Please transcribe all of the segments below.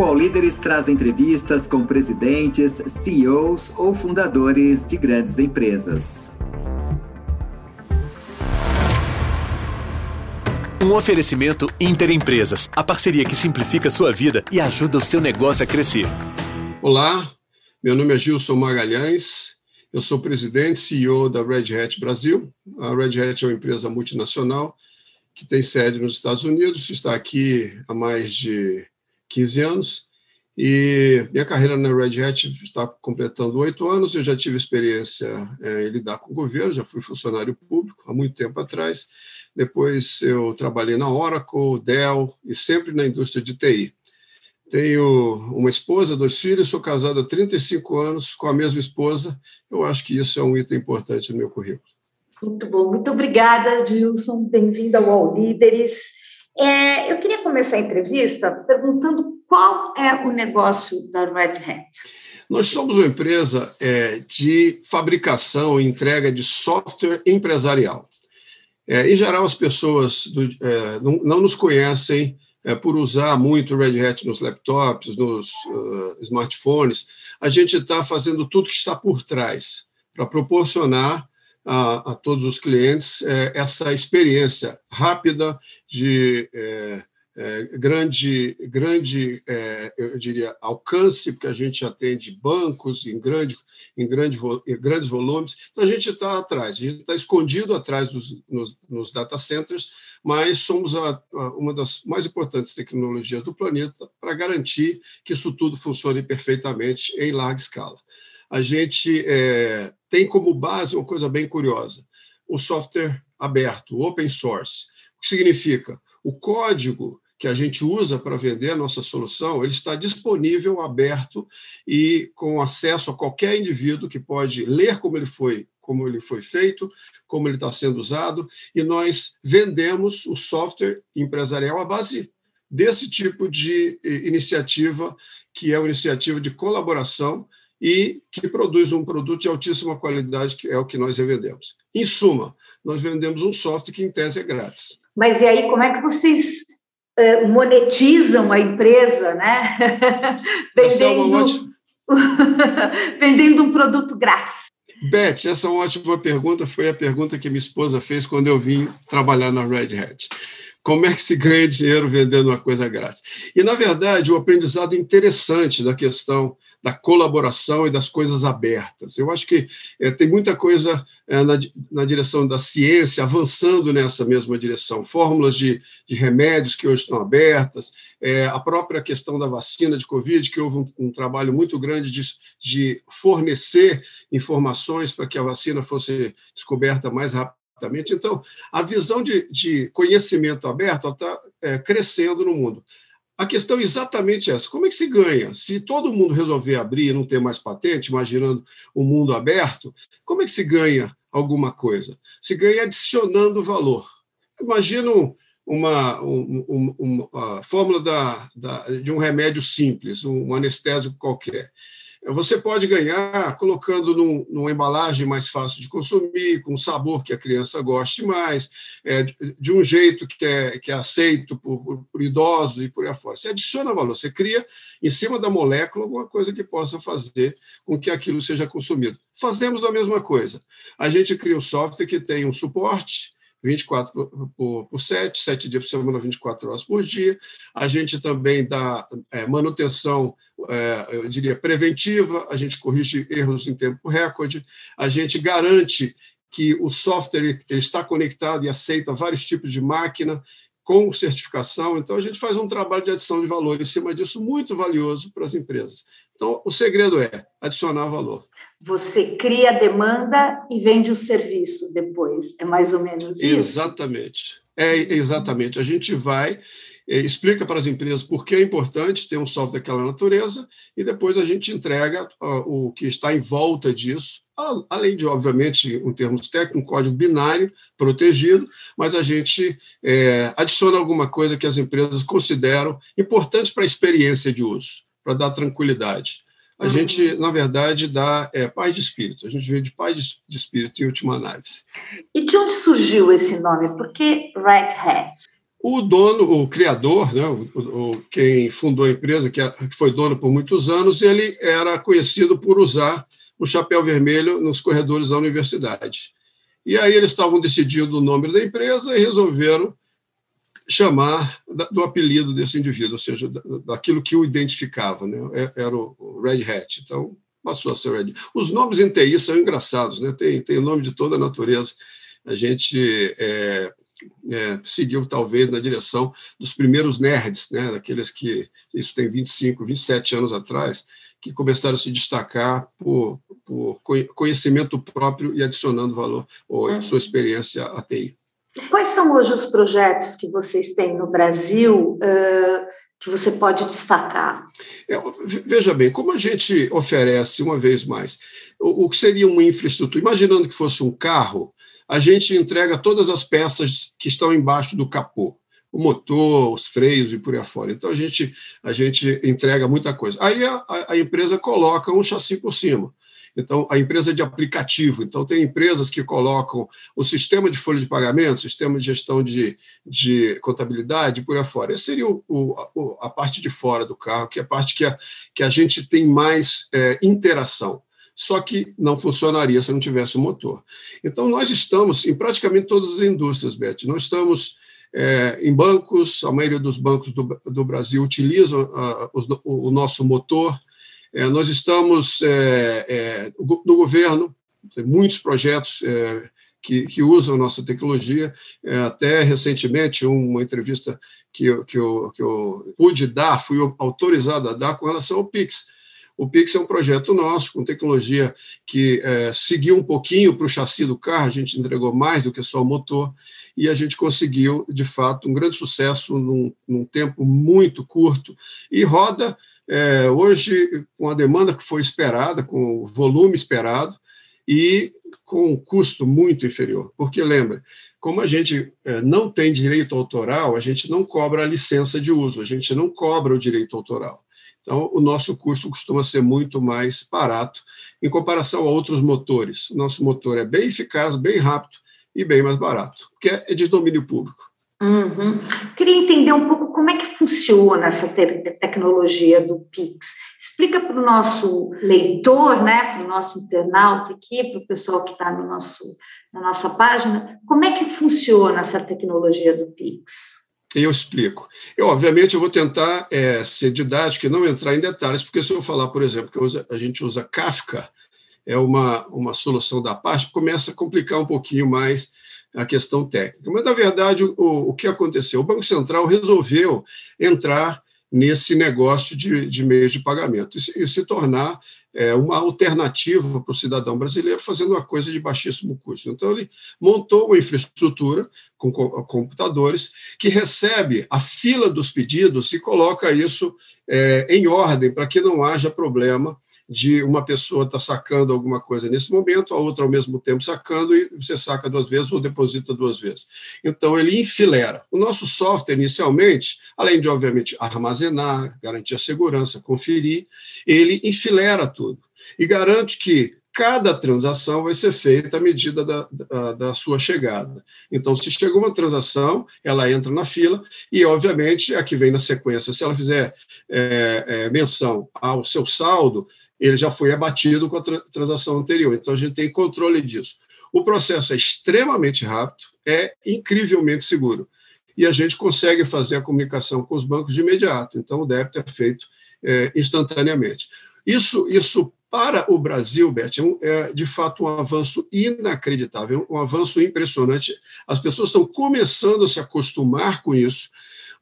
O All Líderes traz entrevistas com presidentes, CEOs ou fundadores de grandes empresas. Um oferecimento Interempresas, a parceria que simplifica sua vida e ajuda o seu negócio a crescer. Olá, meu nome é Gilson Magalhães, eu sou presidente e CEO da Red Hat Brasil. A Red Hat é uma empresa multinacional que tem sede nos Estados Unidos, está aqui há mais de 15 anos. E minha carreira na Red Hat está completando oito anos. Eu já tive experiência é, em lidar com o governo, já fui funcionário público há muito tempo atrás. Depois eu trabalhei na Oracle, Dell e sempre na indústria de TI. Tenho uma esposa, dois filhos, sou casado há 35 anos com a mesma esposa. Eu acho que isso é um item importante no meu currículo. Muito bom, muito obrigada, Gilson. Bem-vindo ao All Líderes. É, eu queria começar a entrevista perguntando qual é o negócio da Red Hat. Nós somos uma empresa é, de fabricação e entrega de software empresarial. É, em geral, as pessoas do, é, não, não, nos conhecem é, por usar muito Red Hat nos laptops, nos uh, smartphones. A gente está fazendo tudo que está por trás para proporcionar a, a, todos os clientes é, essa experiência rápida de é, é, grande, grande é, eu diria, alcance, porque a gente atende bancos em, grande, em, grande, em grandes volumes. Então, a gente está atrás, a gente está escondido atrás dos nos, nos data centers, mas somos a, a, uma das mais importantes tecnologias do planeta para garantir que isso tudo funcione perfeitamente em larga escala. A gente é, tem como base uma coisa bem curiosa: o software aberto, o open source. O que significa? O código que a gente usa para vender a nossa solução, ele está disponível, aberto e com acesso a qualquer indivíduo que pode ler como ele foi, como ele foi feito, como ele está sendo usado, e nós vendemos o software empresarial à base desse tipo de eh, iniciativa, que é uma iniciativa de colaboração e que produz um produto de altíssima qualidade, que é o que nós vendemos. Em suma, nós vendemos um software que, em tese, é grátis. Mas e aí, como é que vocês uh, monetizam a empresa, né? É uma ótima... Vendendo um produto grátis. Beth, essa é uma ótima pergunta. Foi a pergunta que minha esposa fez quando eu vim trabalhar na Red Hat. Como é que se ganha dinheiro vendendo uma coisa grátis? E, na verdade, o aprendizado interessante da questão da colaboração e das coisas abertas. Eu acho que é, tem muita coisa é, na, na, direção da ciência avançando nessa mesma direção. Fórmulas de, de remédios que hoje estão abertas, é, a própria questão da vacina de Covid, que houve um, um trabalho muito grande de, de fornecer informações para que a vacina fosse descoberta mais rapidamente então, a visão de, de conhecimento aberto está é, crescendo no mundo. A questão é exatamente essa: como é que se ganha? Se todo mundo resolver abrir e não ter mais patente, imaginando o um mundo aberto, como é que se ganha alguma coisa? Se ganha adicionando valor. Imagina uma, uma, uma fórmula da, da, de um remédio simples, um anestésico qualquer. Você pode ganhar colocando num, numa embalagem mais fácil de consumir, com um sabor que a criança goste mais, é, de um jeito que é, que é aceito por, por, por, idosos e por aí afora. Você adiciona valor, você cria em cima da molécula alguma coisa que possa fazer com que aquilo seja consumido. Fazemos a mesma coisa. A gente cria um software que tem um suporte, 24 por, por 7, 7 dias por semana, 24 horas por dia. A gente também dá é, manutenção, é, eu diria, preventiva, a gente corrige erros em tempo recorde, a gente garante que o software está conectado e aceita vários tipos de máquina com certificação. Então, a gente faz um trabalho de adição de valor em cima disso muito valioso para as empresas. Então, o segredo é adicionar valor. Você cria a demanda e vende o serviço depois. É mais ou menos isso? Exatamente. É exatamente. A gente vai é, explica para as empresas por que é importante ter um software daquela natureza e depois a gente entrega o que está em volta disso, além de, obviamente, em termos técnicos, um código binário protegido, mas a gente é, adiciona alguma coisa que as empresas consideram importante para a experiência de uso, para dar tranquilidade. A uhum. gente, na verdade, dá é, paz de espírito. A gente vê de paz de espírito em última análise. E de onde surgiu esse nome? Por que Red Hat? O dono, o criador, né, o, o, quem fundou a empresa, que, que foi dono por muitos anos, ele era conhecido por usar o chapéu vermelho nos corredores da universidade. E aí eles estavam decidindo o nome da empresa e resolveram chamar do apelido desse indivíduo, ou seja, daquilo que o identificava, né? É, era o Red Hat. Então, passou a ser Red Os nomes em TI são engraçados, né? tem, tem nome de toda a natureza. A gente é, é, seguiu, talvez, na direção dos primeiros nerds, né? daqueles que, isso tem 25, 27 anos atrás, que começaram a se destacar por, por conhecimento próprio e adicionando valor ou uhum. sua experiência à TI. Quais são hoje os projetos que vocês têm no Brasil uh, que você pode destacar? É, veja bem, como a gente oferece, uma vez mais, o, o que seria uma infraestrutura, imaginando que fosse um carro, a gente entrega todas as peças que estão embaixo do capô o motor, os freios e por aí afora. Então, a gente, a gente entrega muita coisa. Aí a, a empresa coloca um chassi por cima. Então, a empresa de aplicativo. Então, tem empresas que colocam o sistema de folha de pagamento, sistema de gestão de, de contabilidade, por aí fora. Essa seria o, o, a parte de fora do carro, que é a parte que a, que a gente tem mais é, interação. Só que não funcionaria se não tivesse o motor. Então, nós estamos em praticamente todas as indústrias, Beth. Nós estamos é, em bancos, a maioria dos bancos do, do Brasil utilizam uh, o, o nosso motor, é, nós estamos é, é, no governo, tem muitos projetos é, que, que, usam nossa tecnologia. É, até recentemente, uma entrevista que eu, que, eu, que eu pude dar, fui autorizado a dar com relação ao Pix. O Pix é um projeto nosso, com tecnologia que é, seguiu um pouquinho para o chassi do carro, a gente entregou mais do que só o motor, e a gente conseguiu, de fato, um grande sucesso num, num tempo muito curto, e roda é, hoje, com a demanda que foi esperada, com o volume esperado e com um custo muito inferior. Porque, lembra, como a gente é, não tem direito autoral, a gente não cobra a licença de uso, a gente não cobra o direito autoral. Então, o nosso custo costuma ser muito mais barato em comparação a outros motores. Nosso motor é bem eficaz, bem rápido e bem mais barato, porque é de domínio público. Uhum. Queria entender um pouco como é que funciona essa te tecnologia do Pix. Explica para o nosso leitor, né, para o nosse internauta aqui, para o pessoal que está no nosso, na nossa página, como é que funciona essa tecnologia do Pix. Eu explico. Eu, obviamente, eu vou tentar é, ser didático e não entrar em detalhes, porque se eu falar, por exemplo, que a gente usa Kafka, é uma, uma solução da parte, começa a complicar um pouquinho mais a questão técnica. Mas, na verdade, o, o que aconteceu? O Banco Central resolveu entrar nesse negócio de, de meios de pagamento e, e se tornar é, uma alternativa para o cidadão brasileiro fazendo uma coisa de baixíssimo custo. Então, ele montou uma infraestrutura com computadores que recebe a fila dos pedidos e coloca isso é, em ordem para que não haja problema de uma pessoa estar tá sacando alguma coisa nesse momento, a outra ao mesmo tempo sacando, e você saca duas vezes ou deposita duas vezes. Então, ele enfilera. O nosso software, inicialmente, além de, obviamente, armazenar, garantir a segurança, conferir, ele enfilera tudo e garante que cada transação vai ser feita à medida da, da, da, sua chegada. Então, se chegou uma transação, ela entra na fila e, obviamente, a que vem na sequência, se ela fizer é, é, menção ao seu saldo, ele já foi abatido com a transação anterior. Então, a gente tem controle disso. O processo é extremamente rápido, é incrivelmente seguro. E a gente consegue fazer a comunicação com os bancos de imediato. Então, o débito é feito é, instantaneamente. Isso, isso para o Brasil, Beth, é, é de fato um avanço inacreditável, um avanço impressionante. As pessoas estão começando a se acostumar com isso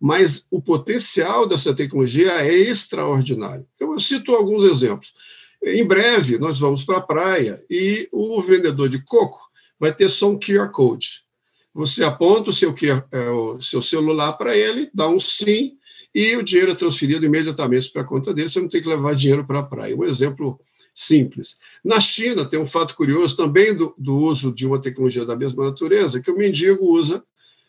mas o potencial dessa tecnologia é extraordinário. Eu cito alguns exemplos. Em breve, nós vamos para a praia e o vendedor de coco vai ter só um QR Code. Você aponta o seu, é, o seu celular para ele, dá um sim, e o dinheiro é transferido imediatamente para a conta dele, você não tem que levar dinheiro para a praia. Um exemplo simples. Na China, tem um fato curioso também do, do uso de uma tecnologia da mesma natureza, que o mendigo usa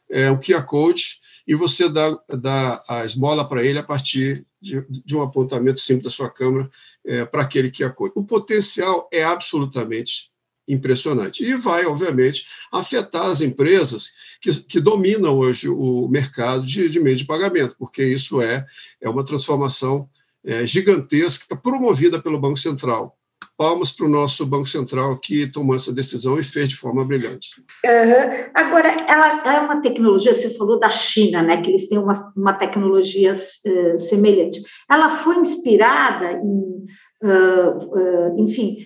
é, um QR Code e você dá, dá a esmola para ele a partir de, de, um apontamento simples da sua câmera é, para aquele que acolhe. O potencial é absolutamente impressionante. E vai, obviamente, afetar as empresas que, que dominam hoje o mercado de, de meio de pagamento, porque isso é, é uma transformação é, gigantesca promovida pelo Banco Central. Palmas para o nosso Banco Central que tomou essa decisão e fez de forma brilhante. Uhum. Agora, ela é uma tecnologia, você falou da China, né, que eles têm uma, uma tecnologia uh, semelhante. Ela foi inspirada em, uh, uh, enfim,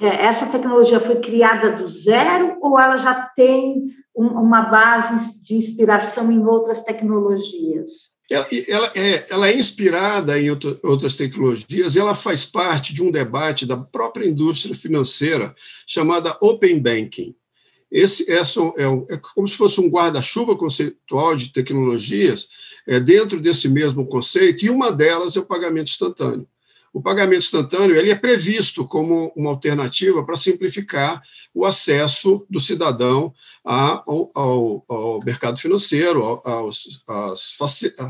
essa tecnologia foi criada do zero ou ela já tem um, uma base de inspiração em outras tecnologias? Ela, ela, é, ela é inspirada em outras tecnologias e ela faz parte de um debate da própria indústria financeira chamada Open Banking. Esse é, é, é como se fosse um guarda-chuva conceitual de tecnologias é, dentro desse mesmo conceito, e uma delas é o pagamento instantâneo o pagamento instantâneo ele é previsto como uma alternativa para simplificar o acesso do cidadão ao, ao, ao mercado financeiro, aos, às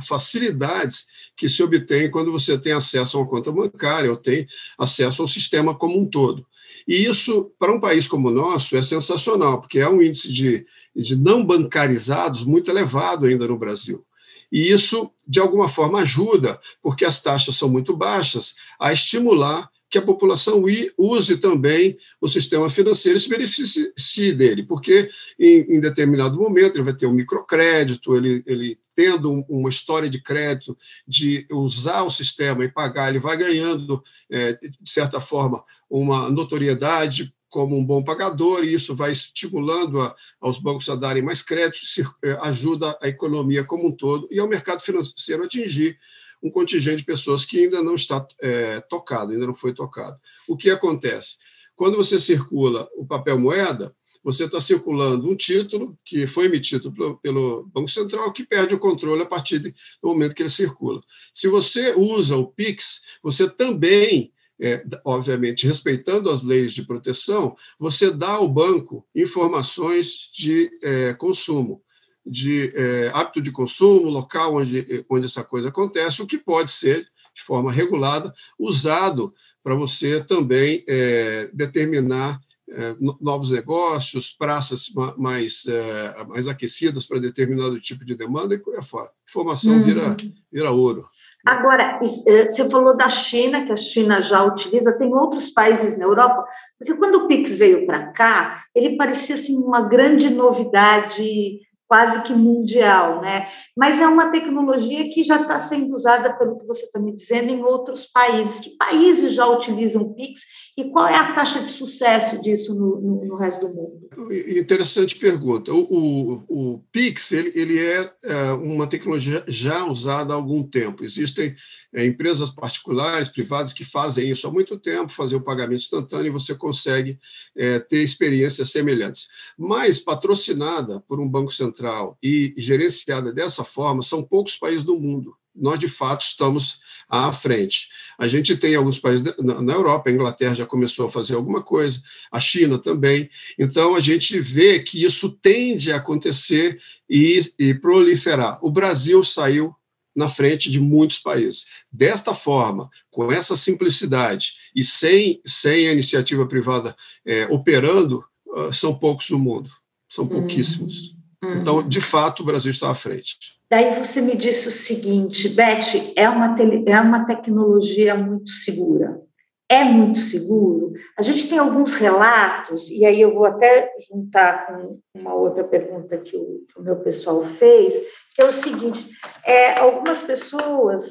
facilidades que se obtém quando você tem acesso a uma conta bancária ou tem acesso ao sistema como um todo. E isso, para um país como o nosso, é sensacional, porque é um índice de, de não bancarizados muito elevado ainda no Brasil. E isso, de alguma forma, ajuda, porque as taxas são muito baixas, a estimular que a população use também o sistema financeiro e se beneficie dele, porque em, em determinado momento ele vai ter um microcrédito, ele, ele tendo uma história de crédito, de usar o sistema e pagar, ele vai ganhando, é, de certa forma, uma notoriedade como um bom pagador, e isso vai estimulando a, aos bancos a darem mais créditos, é, ajuda a economia como um todo e ao mercado financeiro atingir um contingente de pessoas que ainda não está é, tocado, ainda não foi tocado. O que acontece? Quando você circula o papel moeda, você está circulando um título que foi emitido pelo, pelo, Banco Central, que perde o controle a partir do momento que ele circula. Se você usa o PIX, você também é, obviamente respeitando as leis de proteção, você dá ao banco informações de é, consumo, de é, hábito de consumo, local onde, onde essa coisa acontece, o que pode ser, de forma regulada, usado para você também é, determinar é, novos negócios, praças mais, é, mais aquecidas para determinado tipo de demanda e por aí fora. Informação uhum. vira, vira ouro. Agora, eh, você falou da China, que a China já utiliza, tem outros países na Europa, porque quando o Pix veio para cá, ele parecia assim, uma grande novidade quase que mundial, né? Mas é uma tecnologia que já está sendo usada, pelo que você está me dizendo, em outros países. Que países já utilizam o Pix e qual é a taxa de sucesso disso no, no, no resto do mundo? Interessante pergunta. O, o, o Pix ele, ele é, é, uma tecnologia já usada há algum tempo. Existem é, empresas particulares, privadas, que fazem isso há muito tempo, fazer o pagamento instantâneo e você consegue é, ter experiências semelhantes. Mas patrocinada por um banco central e gerenciada dessa forma, são poucos países do mundo nós de fato estamos à frente. A gente tem alguns países na Europa, a Inglaterra já começou a fazer alguma coisa, a China também. Então a gente vê que isso tende a acontecer e, e proliferar. O Brasil saiu na frente de muitos países. Desta forma, com essa simplicidade e sem, sem a iniciativa privada é, operando, uh, são poucos no mundo, são pouquíssimos. Uhum. Então, de fato, o Brasil está à frente. Daí você me disse o seguinte, Beth, é uma, é uma tecnologia muito segura. É muito seguro. A gente tem alguns relatos, e aí eu vou até juntar com uma outra pergunta que o, que o meu pessoal fez, que é o seguinte: é, algumas pessoas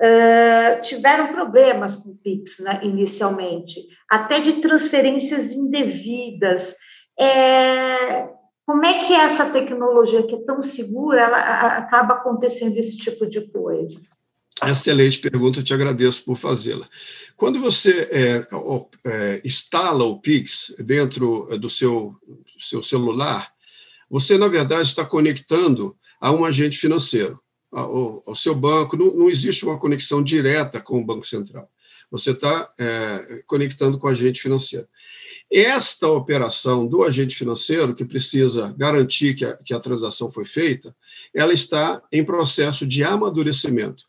uh, tiveram problemas com o Pix né, inicialmente, até de transferências indevidas. É, como é que essa tecnologia que é tão segura ela acaba acontecendo esse tipo de coisa? Excelente pergunta, te agradeço por fazê-la. Quando você é, é, instala o Pix dentro do seu, seu celular, você, na verdade, está conectando a um agente financeiro, ao, ao seu banco. Não, não, existe uma conexão direta com o Banco Central. Você está é, conectando com o agente financeiro. Esta operação do agente financeiro, que precisa garantir que a, que a transação foi feita, ela está em processo de amadurecimento.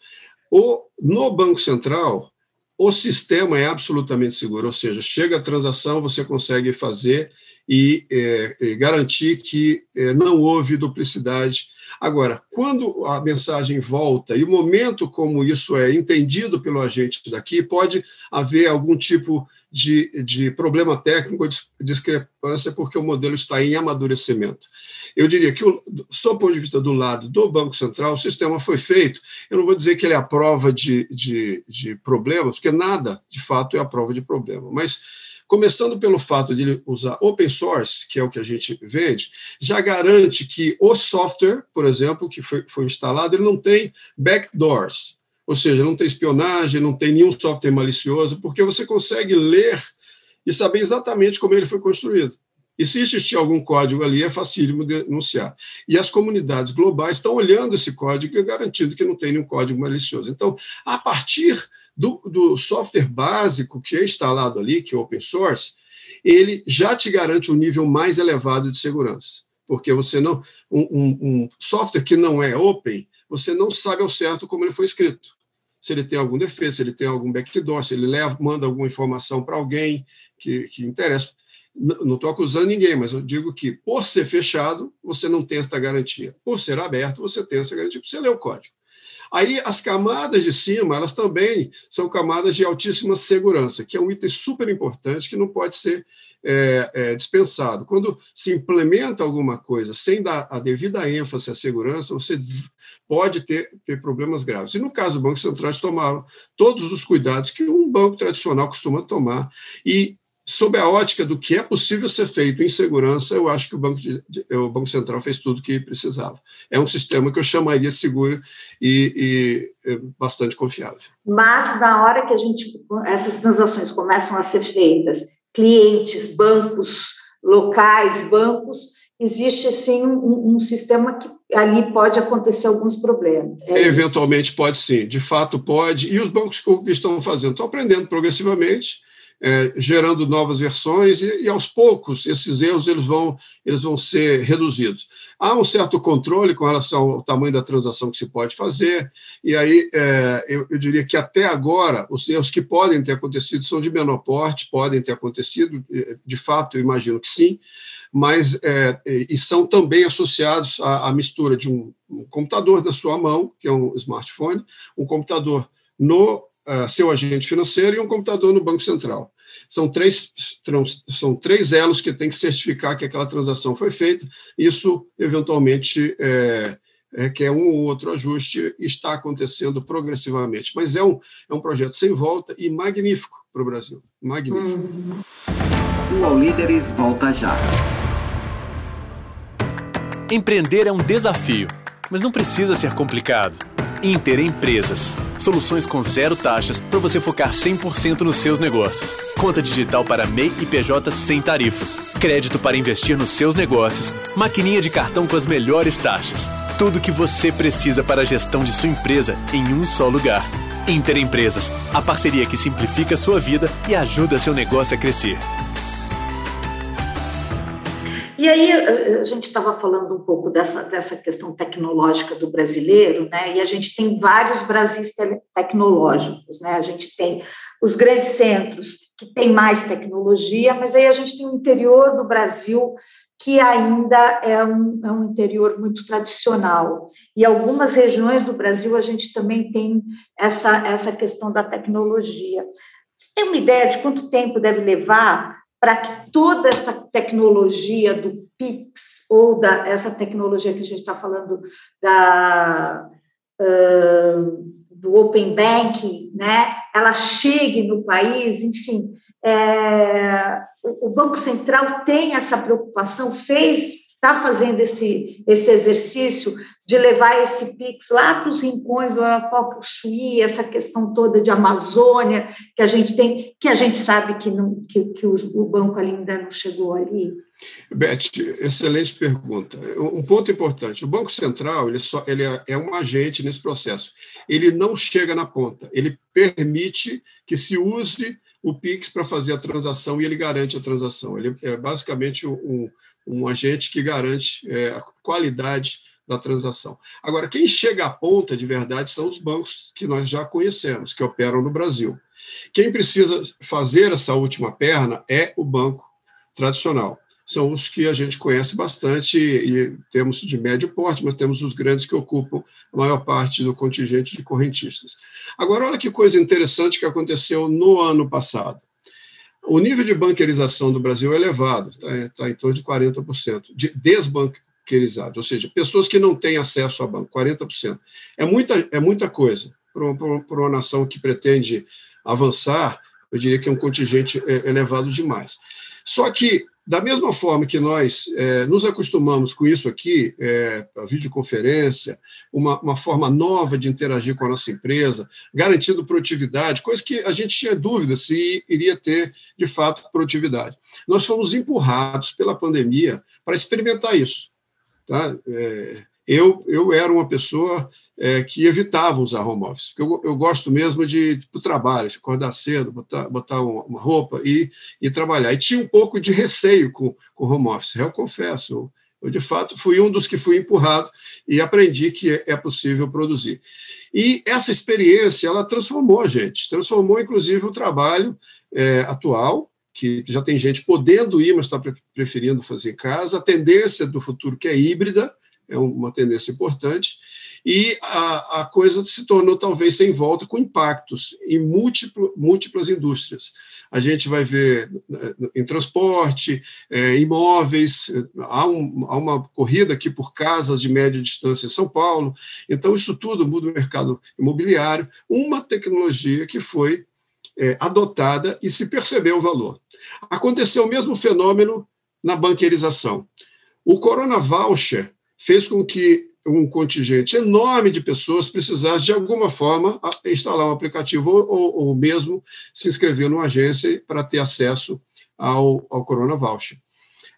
O, no Banco Central, o sistema é absolutamente seguro, ou seja, chega a transação, você consegue fazer e, é, e garantir que é, não houve duplicidade. Agora, quando a mensagem volta e o momento como isso é entendido pelo agente daqui, pode haver algum tipo de, de problema técnico, de discrepância, porque o modelo está em amadurecimento. Eu diria que, sob o ponto de vista do lado do Banco Central, o sistema foi feito. Eu não vou dizer que ele é a prova de, de, de problemas, porque nada, de fato, é a prova de problema, mas Começando pelo fato de ele usar open source, que é o que a gente vende, já garante que o software, por exemplo, que foi, foi instalado, ele não tem backdoors, ou seja, não tem espionagem, não tem nenhum software malicioso, porque você consegue ler e saber exatamente como ele foi construído. E se existir algum código ali, é facílimo denunciar. E as comunidades globais estão olhando esse código e garantindo que não tem nenhum código malicioso. Então, a partir do, do software básico que é instalado ali, que é open source, ele já te garante um nível mais elevado de segurança. Porque você não. Um, um, um software que não é open, você não sabe ao certo como ele foi escrito. Se ele tem algum defeito, se ele tem algum backdoor, se ele leva, manda alguma informação para alguém que, que interessa. Não estou acusando ninguém, mas eu digo que, por ser fechado, você não tem essa garantia. Por ser aberto, você tem essa garantia, você lê o código. Aí as camadas de cima, elas também são camadas de altíssima segurança, que é um item super importante que não pode ser é, é, dispensado. Quando se implementa alguma coisa sem dar a devida ênfase à segurança, você pode ter, ter problemas graves. E no caso do Banco Central, eles tomaram todos os cuidados que um banco tradicional costuma tomar e sob a ótica do que é possível ser feito em segurança, eu acho que o Banco, de, o Banco Central fez tudo o que precisava. É um sistema que eu chamaria seguro e, e bastante confiável. Mas na hora que a gente essas transações começam a ser feitas, clientes, bancos locais, bancos, existe sim um, um, sistema que ali pode acontecer alguns problemas. É Eventualmente isso. pode sim, de fato pode. E os bancos que estão fazendo? Estão aprendendo progressivamente é, gerando novas versões e, e, aos poucos esses erros eles vão, eles vão ser reduzidos. Há um certo controle com relação ao tamanho da transação que se pode fazer, e aí é, eu, eu, diria que até agora os erros que podem ter acontecido são de menor porte, podem ter acontecido, de fato, eu imagino que sim, mas é, e são também associados à, à mistura de um, um computador na sua mão, que é um smartphone, um computador no uh, seu agente financeiro e um computador no Banco Central. São três, são três elos que tem que certificar que aquela transação foi feita. Isso, eventualmente, é, requer um ou outro ajuste, está acontecendo progressivamente. Mas é um, é um projeto sem volta e magnífico para o Brasil. Magnífico. Hum. O All Líderes volta já. Empreender é um desafio, mas não precisa ser complicado. Inter Empresas. Soluções com zero taxas para você focar 100% nos seus negócios. Conta digital para MEI e PJ sem tarifas. Crédito para investir nos seus negócios. Maquininha de cartão com as melhores taxas. Tudo que você precisa para a gestão de sua empresa em um só lugar. Inter Empresas, a parceria que simplifica a sua vida e ajuda seu negócio a crescer. E aí a gente estava falando um pouco dessa, dessa questão tecnológica do brasileiro, né? E a gente tem vários Brasis tecnológicos, né? A gente tem os grandes centros que têm mais tecnologia, mas aí a gente tem o interior do Brasil que ainda é um, é um interior muito tradicional. E algumas regiões do Brasil a gente também tem essa, essa questão da tecnologia. Você tem uma ideia de quanto tempo deve levar para que toda essa tecnologia do PIX ou da essa tecnologia que a gente está falando da uh, do Open Banking, né, ela chegue no país, enfim, é, o, Banco Central tem essa preocupação, fez, está fazendo esse, esse exercício de levar esse PIX lá para os rincões do Apocuxuí, essa questão toda de Amazônia que a gente tem, que a gente sabe que, não, que, que os, o banco ainda não chegou ali? Beth, excelente pergunta. Um ponto importante: o Banco Central ele, só, ele é, é um agente nesse processo. Ele não chega na ponta, ele permite que se use o Pix para fazer a transação e ele garante a transação. Ele é basicamente um, um agente que garante é, a qualidade da transação. Agora, quem chega à ponta de verdade são os bancos que nós já conhecemos, que operam no Brasil. Quem precisa fazer essa última perna é o banco tradicional. São os que a gente conhece bastante e temos de médio porte, mas temos os grandes que ocupam a maior parte do contingente de correntistas. Agora, olha que coisa interessante que aconteceu no ano passado. O nível de banquerização do Brasil é elevado, está tá em torno de 40%, de desbanquerizado, ou seja, pessoas que não têm acesso a banco, 40%. É muita, é muita coisa para uma nação que pretende avançar, eu diria que é um contingente é, elevado demais. Só que da mesma forma que nós é, nos acostumamos com isso aqui, é, a videoconferência, uma, uma forma nova de interagir com a nossa empresa, garantindo produtividade, coisa que a gente tinha dúvida se iria ter, de fato, produtividade. Nós fomos empurrados pela pandemia para experimentar isso. Tá? É, eu, eu era uma pessoa é, que evitava usar home office, porque eu, eu gosto mesmo de ir para o trabalho, de acordar cedo, botar, botar uma roupa e, e trabalhar. E tinha um pouco de receio com o home office, eu confesso. Eu, eu, de fato, fui um dos que fui empurrado e aprendi que é, é possível produzir. E essa experiência, ela transformou a gente, transformou, inclusive, o trabalho é, atual, que já tem gente podendo ir, mas está preferindo fazer em casa, a tendência do futuro que é híbrida, é uma tendência importante, e a, a coisa se tornou talvez sem volta, com impactos em múltiplo, múltiplas indústrias. A gente vai ver né, em transporte, é, imóveis, há, um, há, uma corrida aqui por casas de média distância em São Paulo, então isso tudo muda o mercado imobiliário, uma tecnologia que foi é, adotada e se percebeu o valor. Aconteceu o mesmo fenômeno na banqueirização. O Corona Voucher fez com que um contingente enorme de pessoas precisasse, de alguma forma, instalar um aplicativo ou, ou mesmo se inscrever numa agência para ter acesso ao, ao Corona Voucher.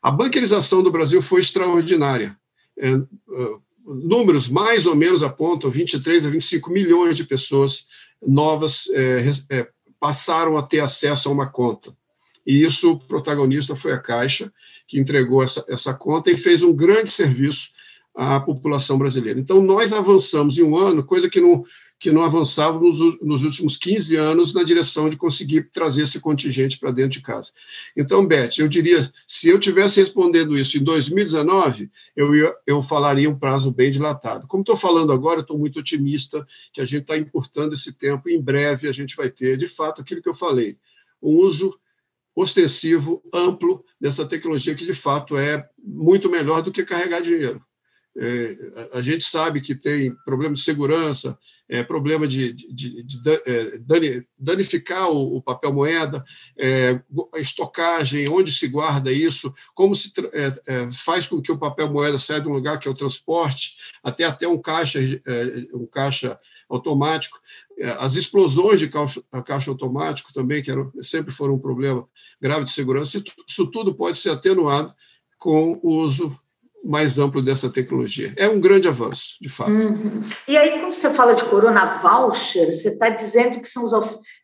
A banquerização do Brasil foi extraordinária. É, uh, números mais ou menos apontam 23 a 25 milhões de pessoas novas é, é, passaram a ter acesso a uma conta. E isso, o protagonista foi a Caixa, que entregou essa, essa conta e fez um grande serviço à população brasileira. Então, nós avançamos em um ano, coisa que não, que não avançávamos nos, nos últimos 15 anos na direção de conseguir trazer esse contingente para dentro de casa. Então, Beth, eu diria, se eu tivesse respondendo isso em 2019, eu, ia, eu falaria um prazo bem dilatado. Como estou falando agora, estou muito otimista que a gente está importando esse tempo, e em breve a gente vai ter, de fato, aquilo que eu falei, um uso ostensivo, amplo dessa tecnologia que, de fato, é muito melhor do que carregar dinheiro. É, a gente sabe que tem problema de segurança, é, problema de, de, de, é, danificar o, papel moeda, é, estocagem, onde se guarda isso, como se faz com que o papel moeda saia de um lugar que é o transporte, até até um caixa, um caixa automático. As explosões de caixa, caixa automático também, que eram, sempre foram um problema grave de segurança, isso tudo pode ser atenuado com o uso mais amplo dessa tecnologia. É um grande avanço, de fato. Uhum. E aí, quando você fala de Corona Voucher, você está dizendo que são os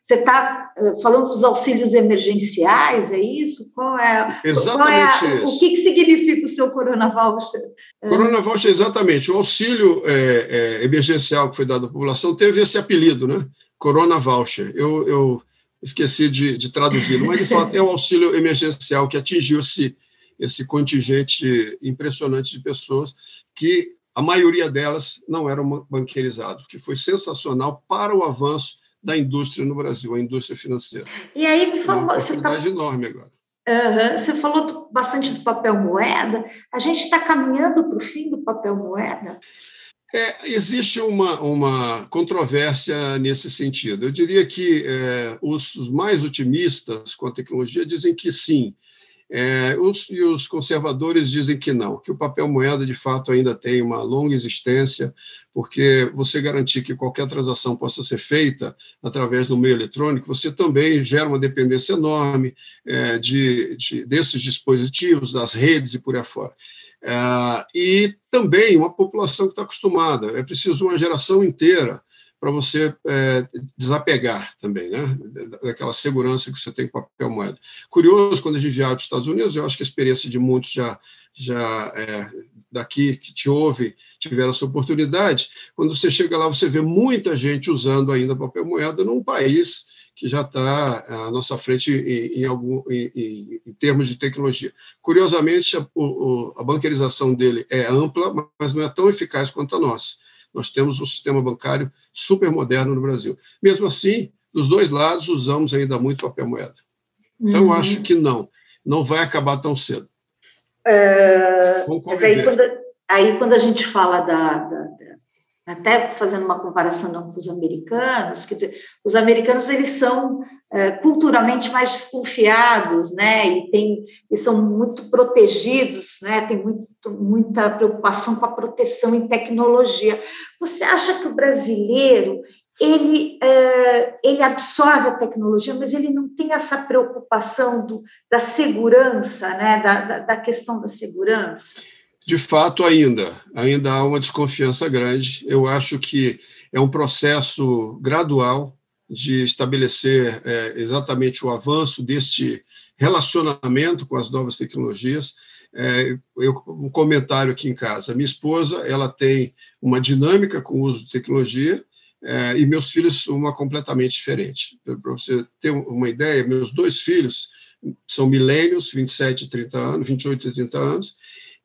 você está uh, falando dos auxílios emergenciais, é isso? Qual é, exatamente qual é a, isso. O que, que significa o seu Corona Voucher? Corona Voucher, exatamente. O auxílio é, é, emergencial que foi dado à população teve esse apelido, né? Corona Voucher. Eu, eu esqueci de, de traduzi-lo, mas de fato é o auxílio emergencial que atingiu esse esse contingente impressionante de pessoas que a maioria delas não eram banqueirizados, que foi sensacional para o avanço da indústria no Brasil, a indústria financeira. E aí me falou, uma oportunidade tá... enorme agora. Uhum. Você falou bastante do papel moeda. A gente está caminhando para o fim do papel moeda? É, existe uma, uma controvérsia nesse sentido. Eu diria que é, os mais otimistas com a tecnologia dizem que sim, é, os, e os conservadores dizem que não, que o papel moeda de fato ainda tem uma longa existência, porque você garantir que qualquer transação possa ser feita através do meio eletrônico, você também gera uma dependência enorme é, de, de, desses dispositivos, das redes e por aí afora. É, e também uma população que está acostumada, é preciso uma geração inteira para você é, desapegar também, né? Daquela segurança que você tem com papel moeda. Curioso, quando a gente viaja para os Estados Unidos, eu acho que a experiência de muitos já, já é, daqui que te ouve tiveram essa oportunidade. Quando você chega lá, você vê muita gente usando ainda papel moeda num país que já está à nossa frente em, em, algum, em, em, termos de tecnologia. Curiosamente, a, o, a banquerização dele é ampla, mas não é tão eficaz quanto a nossa. Nós temos um sistema bancário super moderno no Brasil. Mesmo assim, dos dois lados, usamos ainda muito papel moeda. Então, uhum. eu acho que não, não vai acabar tão cedo. Uh, mas aí quando, aí, quando a gente fala da, da até fazendo uma comparação com os americanos, quer dizer, os americanos eles são é, culturalmente mais desconfiados, né, e, tem, e são muito protegidos, né, tem muito, muita preocupação com a proteção em tecnologia. Você acha que o brasileiro ele, é, ele absorve a tecnologia, mas ele não tem essa preocupação do, da segurança, né, da, da, da questão da segurança? De fato, ainda, ainda há uma desconfiança grande. Eu acho que é um processo gradual de estabelecer é, exatamente o avanço deste relacionamento com as novas tecnologias. É, eu, um comentário aqui em casa. Minha esposa ela tem uma dinâmica com o uso de tecnologia é, e meus filhos uma completamente diferente. Para você ter uma ideia, meus dois filhos são milênios, 27 e 30 anos, 28 e 30 anos,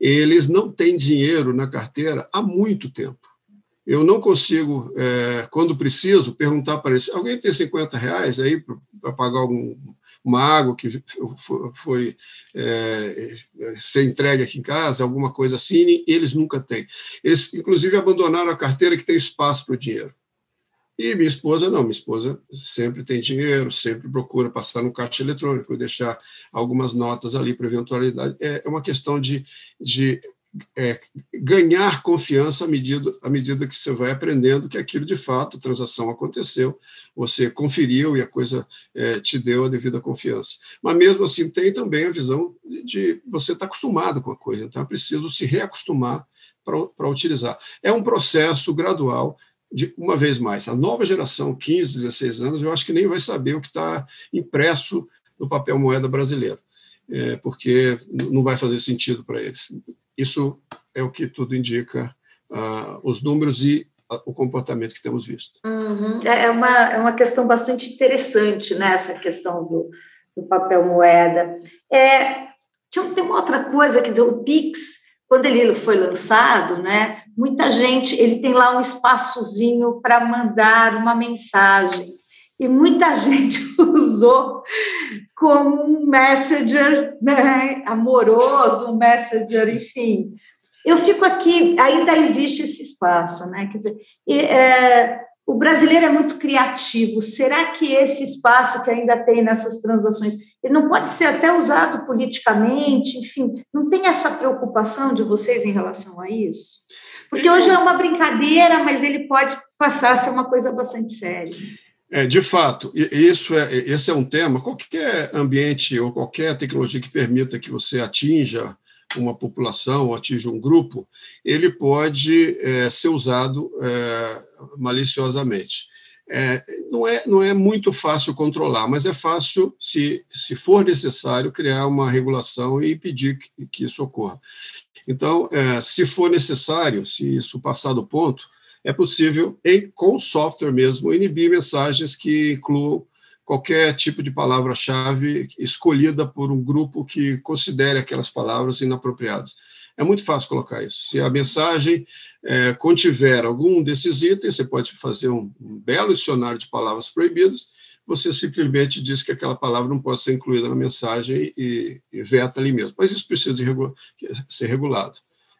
eles não têm dinheiro na carteira há muito tempo. Eu não consigo, é, quando preciso, perguntar para eles: alguém tem 50 reais aí para pagar algum, uma água que foi, foi é, ser entregue aqui em casa, alguma coisa assim, eles nunca têm. Eles, inclusive, abandonaram a carteira que tem espaço para o dinheiro. E minha esposa não, minha esposa sempre tem dinheiro, sempre procura passar no caixa eletrônico, deixar algumas notas ali para eventualidade. É, é uma questão de, de é, ganhar confiança à medida, à medida que você vai aprendendo que aquilo de fato, a transação aconteceu, você conferiu e a coisa é, te deu a devida confiança. Mas mesmo assim, tem também a visão de, de você estar tá acostumado com a coisa, então é preciso se reacostumar para utilizar. É um processo gradual de, uma vez mais, a nova geração, 15, 16 anos, eu acho que nem vai saber o que está impresso no papel moeda brasileiro, é, porque não vai fazer sentido para eles. Isso é o que tudo indica, os números e o comportamento que temos visto. Uhum. É, é uma, é uma questão bastante interessante, né, essa questão do, do papel moeda. É, tem uma outra coisa, quer dizer, o PIX quando ele foi lançado, né, muita gente, ele tem lá um espaçozinho para mandar uma mensagem. E muita gente usou como um messenger né, amoroso, um messenger, enfim. Eu fico aqui, ainda existe esse espaço, né? Quer dizer, é, o brasileiro é muito criativo. Será que esse espaço que ainda tem nessas transações, ele não pode ser até usado politicamente? Enfim, não tem essa preocupação de vocês em relação a isso? Porque hoje é uma brincadeira, mas ele pode passar a ser uma coisa bastante séria. É, de fato, isso é, esse é um tema. Qualquer ambiente ou qualquer tecnologia que permita que você atinja uma população ou atinge um grupo, ele pode é, ser usado é, maliciosamente. É, não, é, não é muito fácil controlar, mas é fácil, se, se for necessário, criar uma regulação e impedir que, que isso ocorra. Então, é, se for necessário, se isso passar do ponto, é possível, em, com software mesmo, inibir mensagens que incluam qualquer tipo de palavra-chave escolhida por um grupo que considere aquelas palavras inapropriadas. É muito fácil colocar isso. Se a mensagem é, contiver algum desses itens, você pode fazer um, belo dicionário de palavras proibidas, você simplesmente diz que aquela palavra não pode ser incluída na mensagem e, e veta ali mesmo. Mas isso precisa regula ser regulado.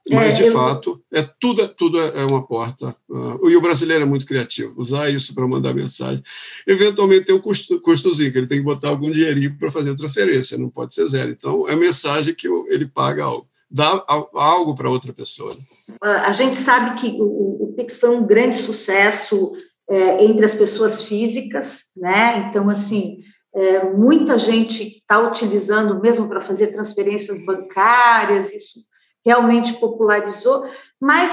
Mas, é, de eu... fato, é tudo, tudo é, é uma porta. Uh, e o brasileiro é muito criativo, usar isso para mandar mensagem. Eventualmente tem um custo, custozinho, que ele tem que botar algum dinheirinho para fazer a transferência, não pode ser zero. Então, é mensagem que ele paga algo, dá algo para outra pessoa. Né? A gente sabe que o, o Pix foi um grande sucesso é, entre as pessoas físicas, né? Então, assim, é, muita gente está utilizando mesmo para fazer transferências bancárias, isso realmente popularizou, mas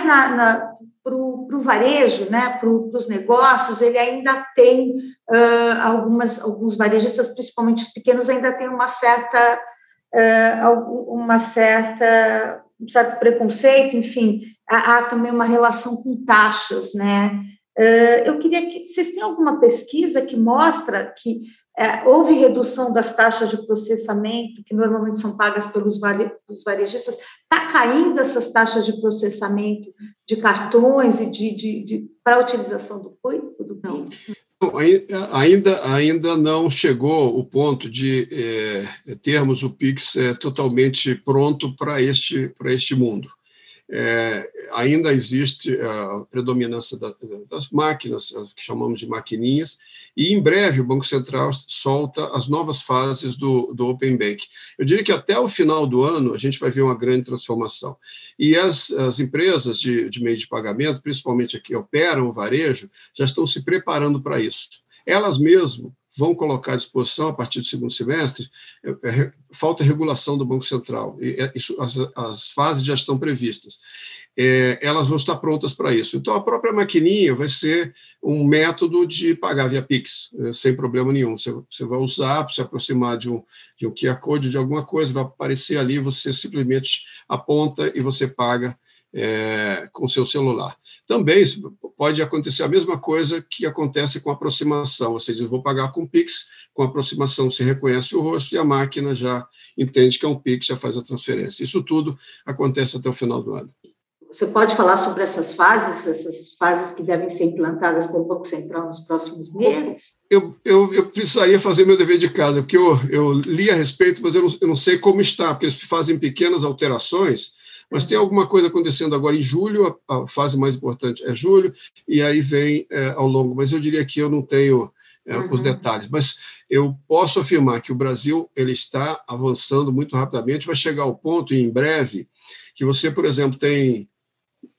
para o varejo, né, para os negócios, ele ainda tem uh, algumas, alguns varejistas, principalmente os pequenos, ainda tem uma certa, uh, uma certa, um certo preconceito, enfim, há, há, também uma relação com taxas, né, eu queria que vocês têm alguma pesquisa que mostra que é, houve redução das taxas de processamento, que normalmente são pagas pelos varejistas. Está caindo essas taxas de processamento de cartões e de, de, de para a utilização do PUI? Do não. Ainda, ainda não chegou o ponto de é, termos o PIX é, totalmente pronto para este, este mundo é, ainda existe a predominância da, das máquinas, que chamamos de maquininhas, e em breve o Banco Central solta as novas fases do, do Open Bank. Eu diria que até o final do ano a gente vai ver uma grande transformação. E as, as empresas de, de meio de pagamento, principalmente que operam o varejo, já estão se preparando para isso. Elas mesmas vão colocar à disposição, a partir do segundo semestre, é, é, falta regulação do Banco Central. E, é, isso, as, as fases já estão previstas. É, elas vão estar prontas para isso. Então, a própria maquininha vai ser um método de pagar via Pix, é, sem problema nenhum. Você, você vai usar se aproximar de um, de um QR Code, de alguma coisa, vai aparecer ali, você simplesmente aponta e você paga é, com seu celular. Também pode acontecer a mesma coisa que acontece com aproximação, ou seja, eu vou pagar com Pix, com aproximação se reconhece o rosto e a máquina já entende que é um Pix, já faz a transferência. Isso tudo acontece até o final do ano. Você pode falar sobre essas fases, essas fases que devem ser implantadas pelo Banco Central nos próximos meses? Eu, eu, eu precisaria fazer meu dever de casa, porque eu, eu li a respeito, mas eu não, eu não sei como está, porque eles fazem pequenas alterações, mas tem alguma coisa acontecendo agora em julho, a, a fase mais importante é julho, e aí vem é, ao longo. Mas eu diria que eu não tenho é, uhum. os detalhes. Mas eu posso afirmar que o Brasil ele está avançando muito rapidamente, vai chegar ao ponto, em breve, que você, por exemplo, tem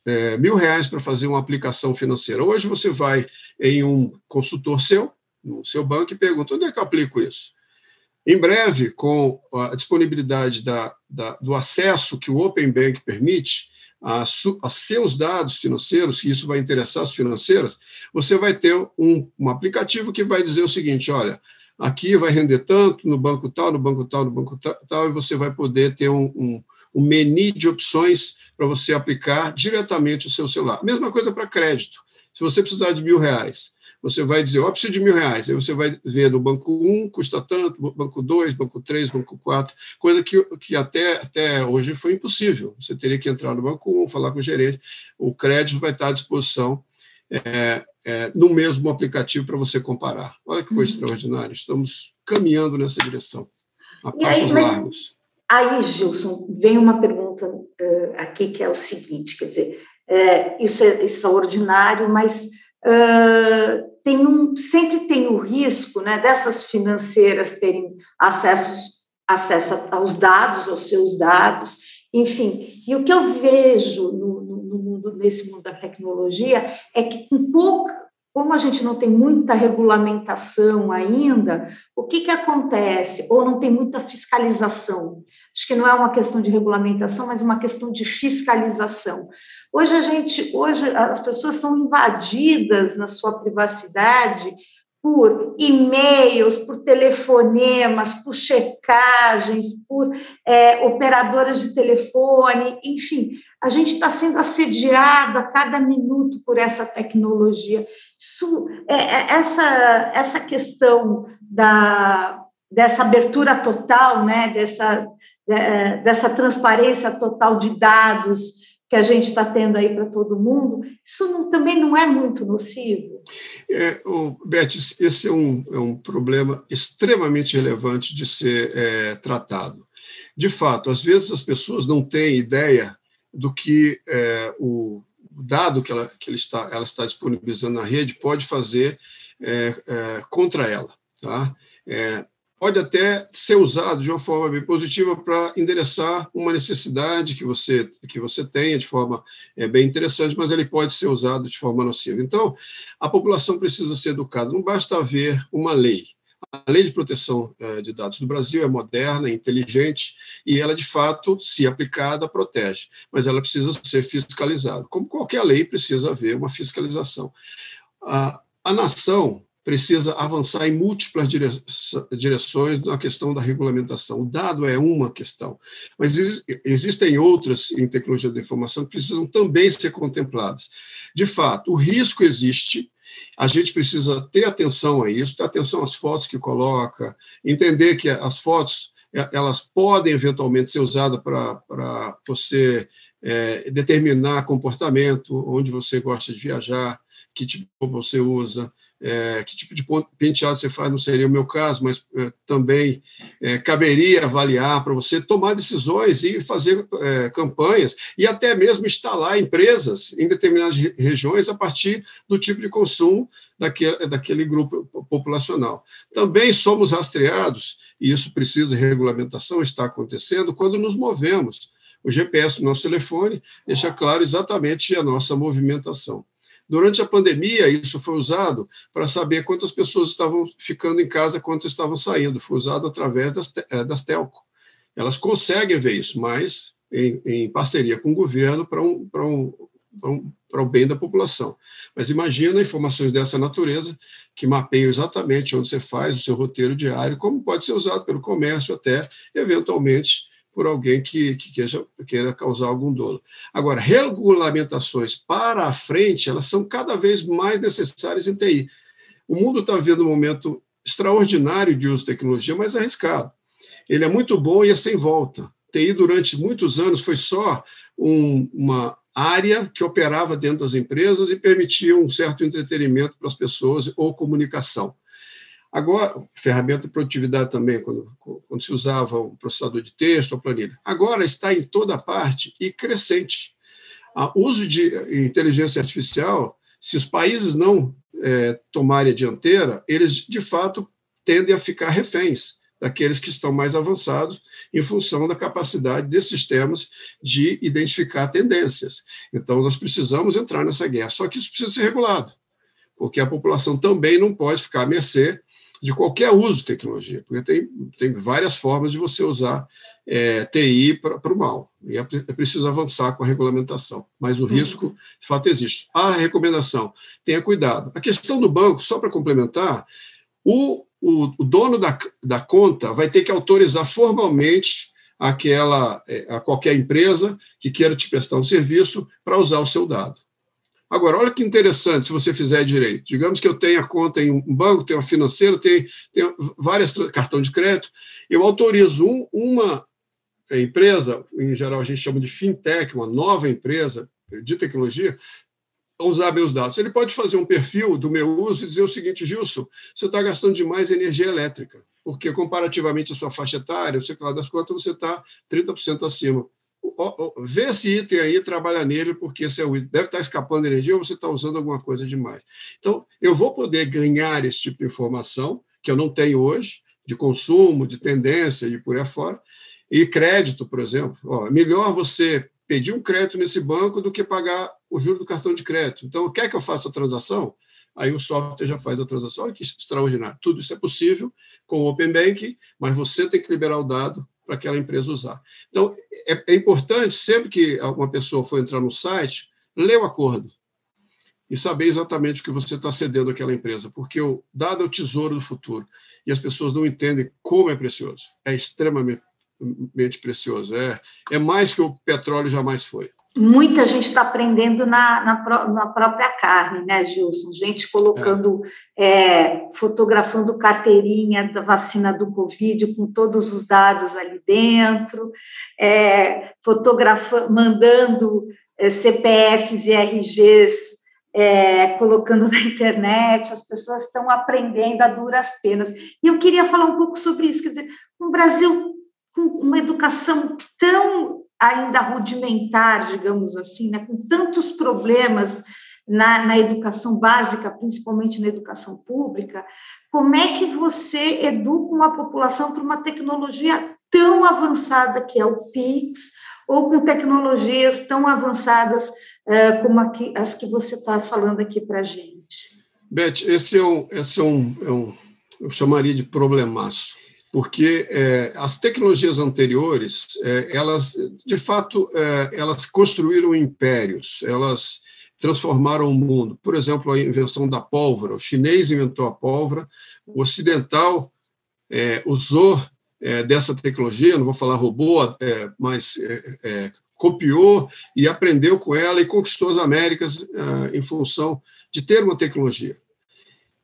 é, mil reais para fazer uma aplicação financeira. Hoje você vai em um consultor seu, no seu banco, e pergunta: onde é que eu aplico isso? Em breve, com a disponibilidade da, da, do acesso que o Open Bank permite a, su, a, seus dados financeiros, que isso vai interessar as financeiras, você vai ter um, um aplicativo que vai dizer o seguinte: olha, aqui vai render tanto, no banco tal, no banco tal, no banco tal, e você vai poder ter um, um, um menu de opções para você aplicar diretamente o seu celular. Mesma coisa para crédito. Se você precisar de mil reais, você vai dizer, ó, oh, preciso de mil reais. Aí você vai ver no banco 1 um, custa tanto, banco 2, banco 3, banco 4, coisa que, que até, até hoje foi impossível. Você teria que entrar no banco 1, um, falar com o gerente, o crédito vai estar à disposição é, é, no mesmo aplicativo para você comparar. Olha que coisa uhum. extraordinária. Estamos caminhando nessa direção, a passos aí, largos. Aí, Gilson, vem uma pergunta uh, aqui que é o seguinte, quer dizer, é, isso é extraordinário, mas tem um, sempre tem o risco né, dessas financeiras terem acesso, acesso aos dados, aos seus dados, enfim. E o que eu vejo no, no mundo, nesse mundo da tecnologia é que com pouca, como a gente não tem muita regulamentação ainda, o que, que acontece? Ou não tem muita fiscalização. Acho que não é uma questão de regulamentação, mas uma questão de fiscalização. Hoje a gente, hoje as pessoas são invadidas na sua privacidade por e-mails, por telefonemas, por checagens, por é, operadoras de telefone, enfim, a gente está sendo assediado a cada minuto por essa tecnologia. Isso, é, é, essa, essa questão da, dessa abertura total, né, dessa, é, dessa transparência total de dados, que a gente está tendo aí para todo mundo, isso não, também não é muito nocivo? É, Beth, esse é um, é um problema extremamente relevante de ser é, tratado. De fato, às vezes as pessoas não têm ideia do que é, o dado que, ela, que ele está, ela está disponibilizando na rede pode fazer é, é, contra ela. Tá? Pode até ser usado de uma forma bem positiva para endereçar uma necessidade que você que você tenha de forma é, bem interessante, mas ele pode ser usado de forma nociva. Então, a população precisa ser educada. Não basta haver uma lei. A lei de proteção é, de dados do Brasil é moderna, é inteligente e ela, de fato, se aplicada, protege, mas ela precisa ser fiscalizada. Como qualquer lei, precisa haver uma fiscalização. A, a nação precisa avançar em múltiplas direções na questão da regulamentação. O dado é uma questão, mas existem outras em tecnologia da informação que precisam também ser contempladas. De fato, o risco existe, a gente precisa ter atenção a isso, ter atenção às fotos que coloca, entender que as fotos elas podem eventualmente ser usadas para você é, determinar comportamento, onde você gosta de viajar, que tipo você usa, é, que tipo de penteado você faz, não seria o meu caso, mas é, também é, caberia avaliar para você tomar decisões e fazer é, campanhas e até mesmo instalar empresas em determinadas regiões a partir do tipo de consumo daquele, daquele grupo populacional. Também somos rastreados, e isso precisa de regulamentação, está acontecendo, quando nos movemos. O GPS do nosso telefone deixa claro exatamente a nossa movimentação. Durante a pandemia, isso foi usado para saber quantas pessoas estavam ficando em casa, quantas estavam saindo. Foi usado através das, eh, das telco. Elas conseguem ver isso, mas em, em parceria com o governo para um, para para o bem da população. Mas imagina informações dessa natureza que mapeiam exatamente onde você faz o seu roteiro diário, como pode ser usado pelo comércio até, eventualmente, por alguém que, que queira, queira causar algum dolo. Agora, regulamentações para a frente, elas são cada vez mais necessárias em TI. O mundo está vivendo um momento extraordinário de uso de tecnologia, mas arriscado. Ele é muito bom e é sem volta. TI, durante muitos anos, foi só um, uma área que operava dentro das empresas e permitia um certo entretenimento para as pessoas ou comunicação. Agora, ferramenta de produtividade também, quando, quando se usava um processador de texto ou planilha. Agora está em toda parte e crescente. O uso de inteligência artificial, se os países não é, tomarem a dianteira, eles, de fato, tendem a ficar reféns daqueles que estão mais avançados em função da capacidade desses sistemas de identificar tendências. Então, nós precisamos entrar nessa guerra. Só que isso precisa ser regulado, porque a população também não pode ficar à mercê de qualquer uso de tecnologia, porque tem, tem várias formas de você usar é, TI para o mal. E é, é, preciso avançar com a regulamentação, mas o uhum. risco, de fato, existe. A recomendação: tenha cuidado. A questão do banco, só para complementar, o, o, o, dono da, da conta vai ter que autorizar formalmente aquela, é, a qualquer empresa que queira te prestar um serviço para usar o seu dado. Agora, olha que interessante se você fizer direito. Digamos que eu tenha conta em um banco, tenho uma financeira, tenho, tenho várias cartões de crédito, eu autorizo um, uma empresa, em geral a gente chama de fintech, uma nova empresa de tecnologia, a usar meus dados. Ele pode fazer um perfil do meu uso e dizer o seguinte, Gilson, você está gastando demais energia elétrica, porque comparativamente à sua faixa etária, você lá das contas, você está 30% acima vê esse item aí, trabalha nele, porque esse é o. Deve estar escapando energia ou você está usando alguma coisa demais. Então, eu vou poder ganhar esse tipo de informação, que eu não tenho hoje, de consumo, de tendência e por aí fora, e crédito, por exemplo. Ó, melhor você pedir um crédito nesse banco do que pagar o juro do cartão de crédito. Então, quer que eu faça a transação? Aí o software já faz a transação. Olha que extraordinário. Tudo isso é possível com o Open Banking, mas você tem que liberar o dado para aquela empresa usar. Então, é, é importante, sempre que uma pessoa for entrar no site, ler o acordo e saber exatamente o que você está cedendo àquela empresa, porque o dado é o tesouro do futuro e as pessoas não entendem como é precioso. É extremamente precioso. É, é mais que o petróleo jamais foi muita gente está aprendendo na, na, na, própria carne, né, Gilson? Gente colocando, é. É, fotografando carteirinha da vacina do Covid com todos os dados ali dentro, é, fotografando, mandando é, CPFs e RGs é, colocando na internet, as pessoas estão aprendendo a duras penas. E eu queria falar um pouco sobre isso, quer dizer, um Brasil com uma educação tão ainda rudimentar, digamos assim, né, com tantos problemas na, na, educação básica, principalmente na educação pública, como é que você educa uma população para uma tecnologia tão avançada que é o PIX, ou com tecnologias tão avançadas uh, como aqui, as que você está falando aqui para a gente? Beth, esse é um, esse é um, é um, eu chamaria de problemaço porque é, as tecnologias anteriores, é, elas, de fato, é, elas construíram impérios, elas transformaram o mundo. Por exemplo, a invenção da pólvora. O chinês inventou a pólvora, o ocidental usou dessa tecnologia, não vou falar robô, mas copiou e aprendeu com ela e conquistou as Américas em função de ter uma tecnologia.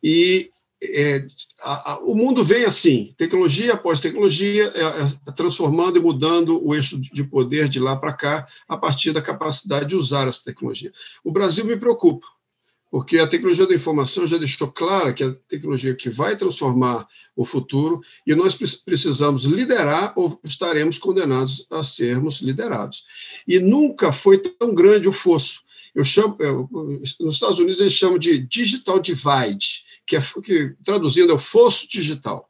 E é, a, a, o mundo vem assim, tecnologia após tecnologia, é, é, transformando e mudando o eixo de poder de lá para cá, a partir da capacidade de usar essa tecnologia. O Brasil me preocupa, porque a tecnologia da informação já deixou clara que é a tecnologia que vai transformar o futuro e nós precisamos liderar ou estaremos condenados a sermos liderados. E nunca foi tão grande o fosso. Eu chamo, eu, nos Estados Unidos eles chamam de digital divide que, é, que traduzindo é o fosso digital.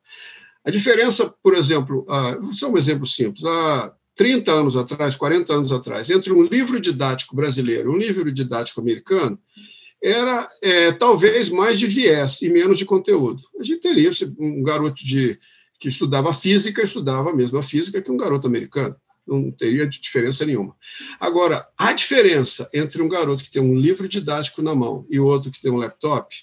A diferença, por exemplo, uh, vou dar um exemplo simples, há 30 anos atrás, 40 anos atrás, entre um livro didático brasileiro e um livro didático americano, era é, talvez mais de viés e menos de conteúdo. A gente teria um garoto de, que estudava física, estudava a mesma física que um garoto americano. Não teria diferença nenhuma. Agora, a diferença entre um garoto que tem um livro didático na mão e outro que tem um laptop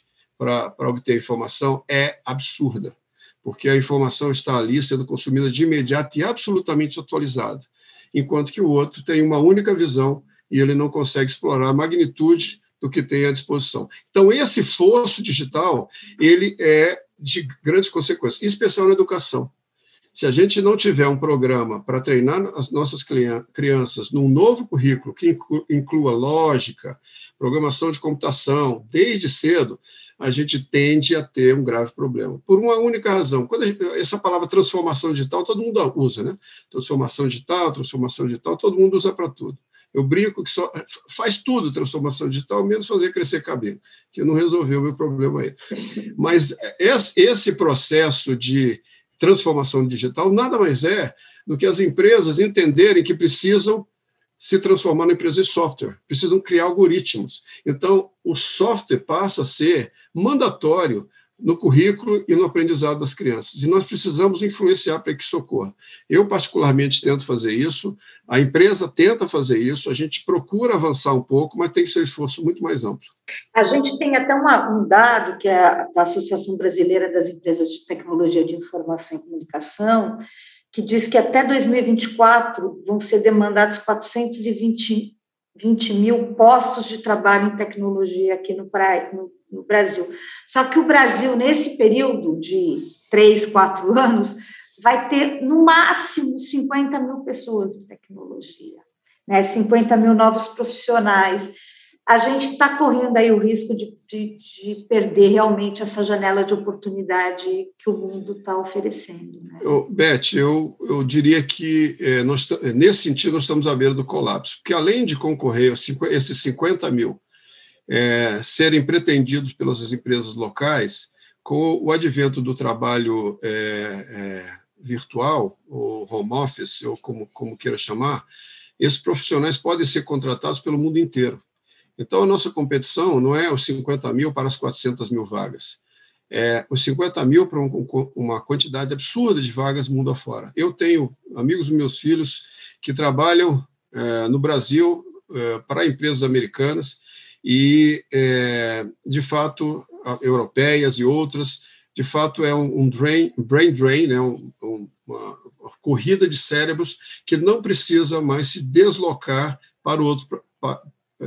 para obter informação é absurda, porque a informação está ali sendo consumida de imediato e absolutamente atualizada, enquanto que o outro tem uma única visão e ele não consegue explorar a magnitude do que tem à disposição. Então, esse fosso digital, ele é de grandes consequências, em especial na educação. Se a gente não tiver um programa para treinar as nossas crianças num novo currículo que inclua lógica, programação de computação, desde cedo, a gente tende a ter um grave problema. Por uma única razão. Quando gente, essa palavra transformação digital, todo mundo usa, né? Transformação digital, transformação digital, todo mundo usa para tudo. Eu brinco que só faz tudo transformação digital, menos fazer crescer cabelo, que não resolveu o meu problema aí. Mas esse processo de transformação digital nada mais é do que as empresas entenderem que precisam se transformar em empresa de software, precisam criar algoritmos. Então, o software passa a ser mandatório no currículo e no aprendizado das crianças. E nós precisamos influenciar para que isso ocorra. Eu, particularmente, tento fazer isso, a empresa tenta fazer isso, a gente procura avançar um pouco, mas tem que ser um esforço muito mais amplo. A gente tem até uma, um dado que é a Associação Brasileira das Empresas de Tecnologia de Informação e Comunicação, que diz que até 2024 vão ser demandados 420 20 mil postos de trabalho em tecnologia aqui no, no, no Brasil. Só que o Brasil, nesse período de três, quatro anos, vai ter no máximo 50 mil pessoas em tecnologia, né? 50 mil novos profissionais a gente está correndo aí o risco de, de, de, perder realmente essa janela de oportunidade que o mundo está oferecendo. Né? Eu, Beth, eu, eu diria que é, nós, nesse sentido nós estamos à beira do colapso, porque além de concorrer esses 50 mil é, serem pretendidos pelas empresas locais, com o advento do trabalho é, é, virtual, ou home office, ou como, como queira chamar, esses profissionais podem ser contratados pelo mundo inteiro. Então, a nossa competição não é os 50 mil para as 400 mil vagas, é os 50 mil para um, uma quantidade absurda de vagas mundo afora. Eu tenho amigos meus filhos que trabalham é, no Brasil é, para empresas americanas e, é, de fato, europeias e outras, de fato, é um, um drain, brain drain, né, um, uma corrida de cérebros que não precisa mais se deslocar para outro,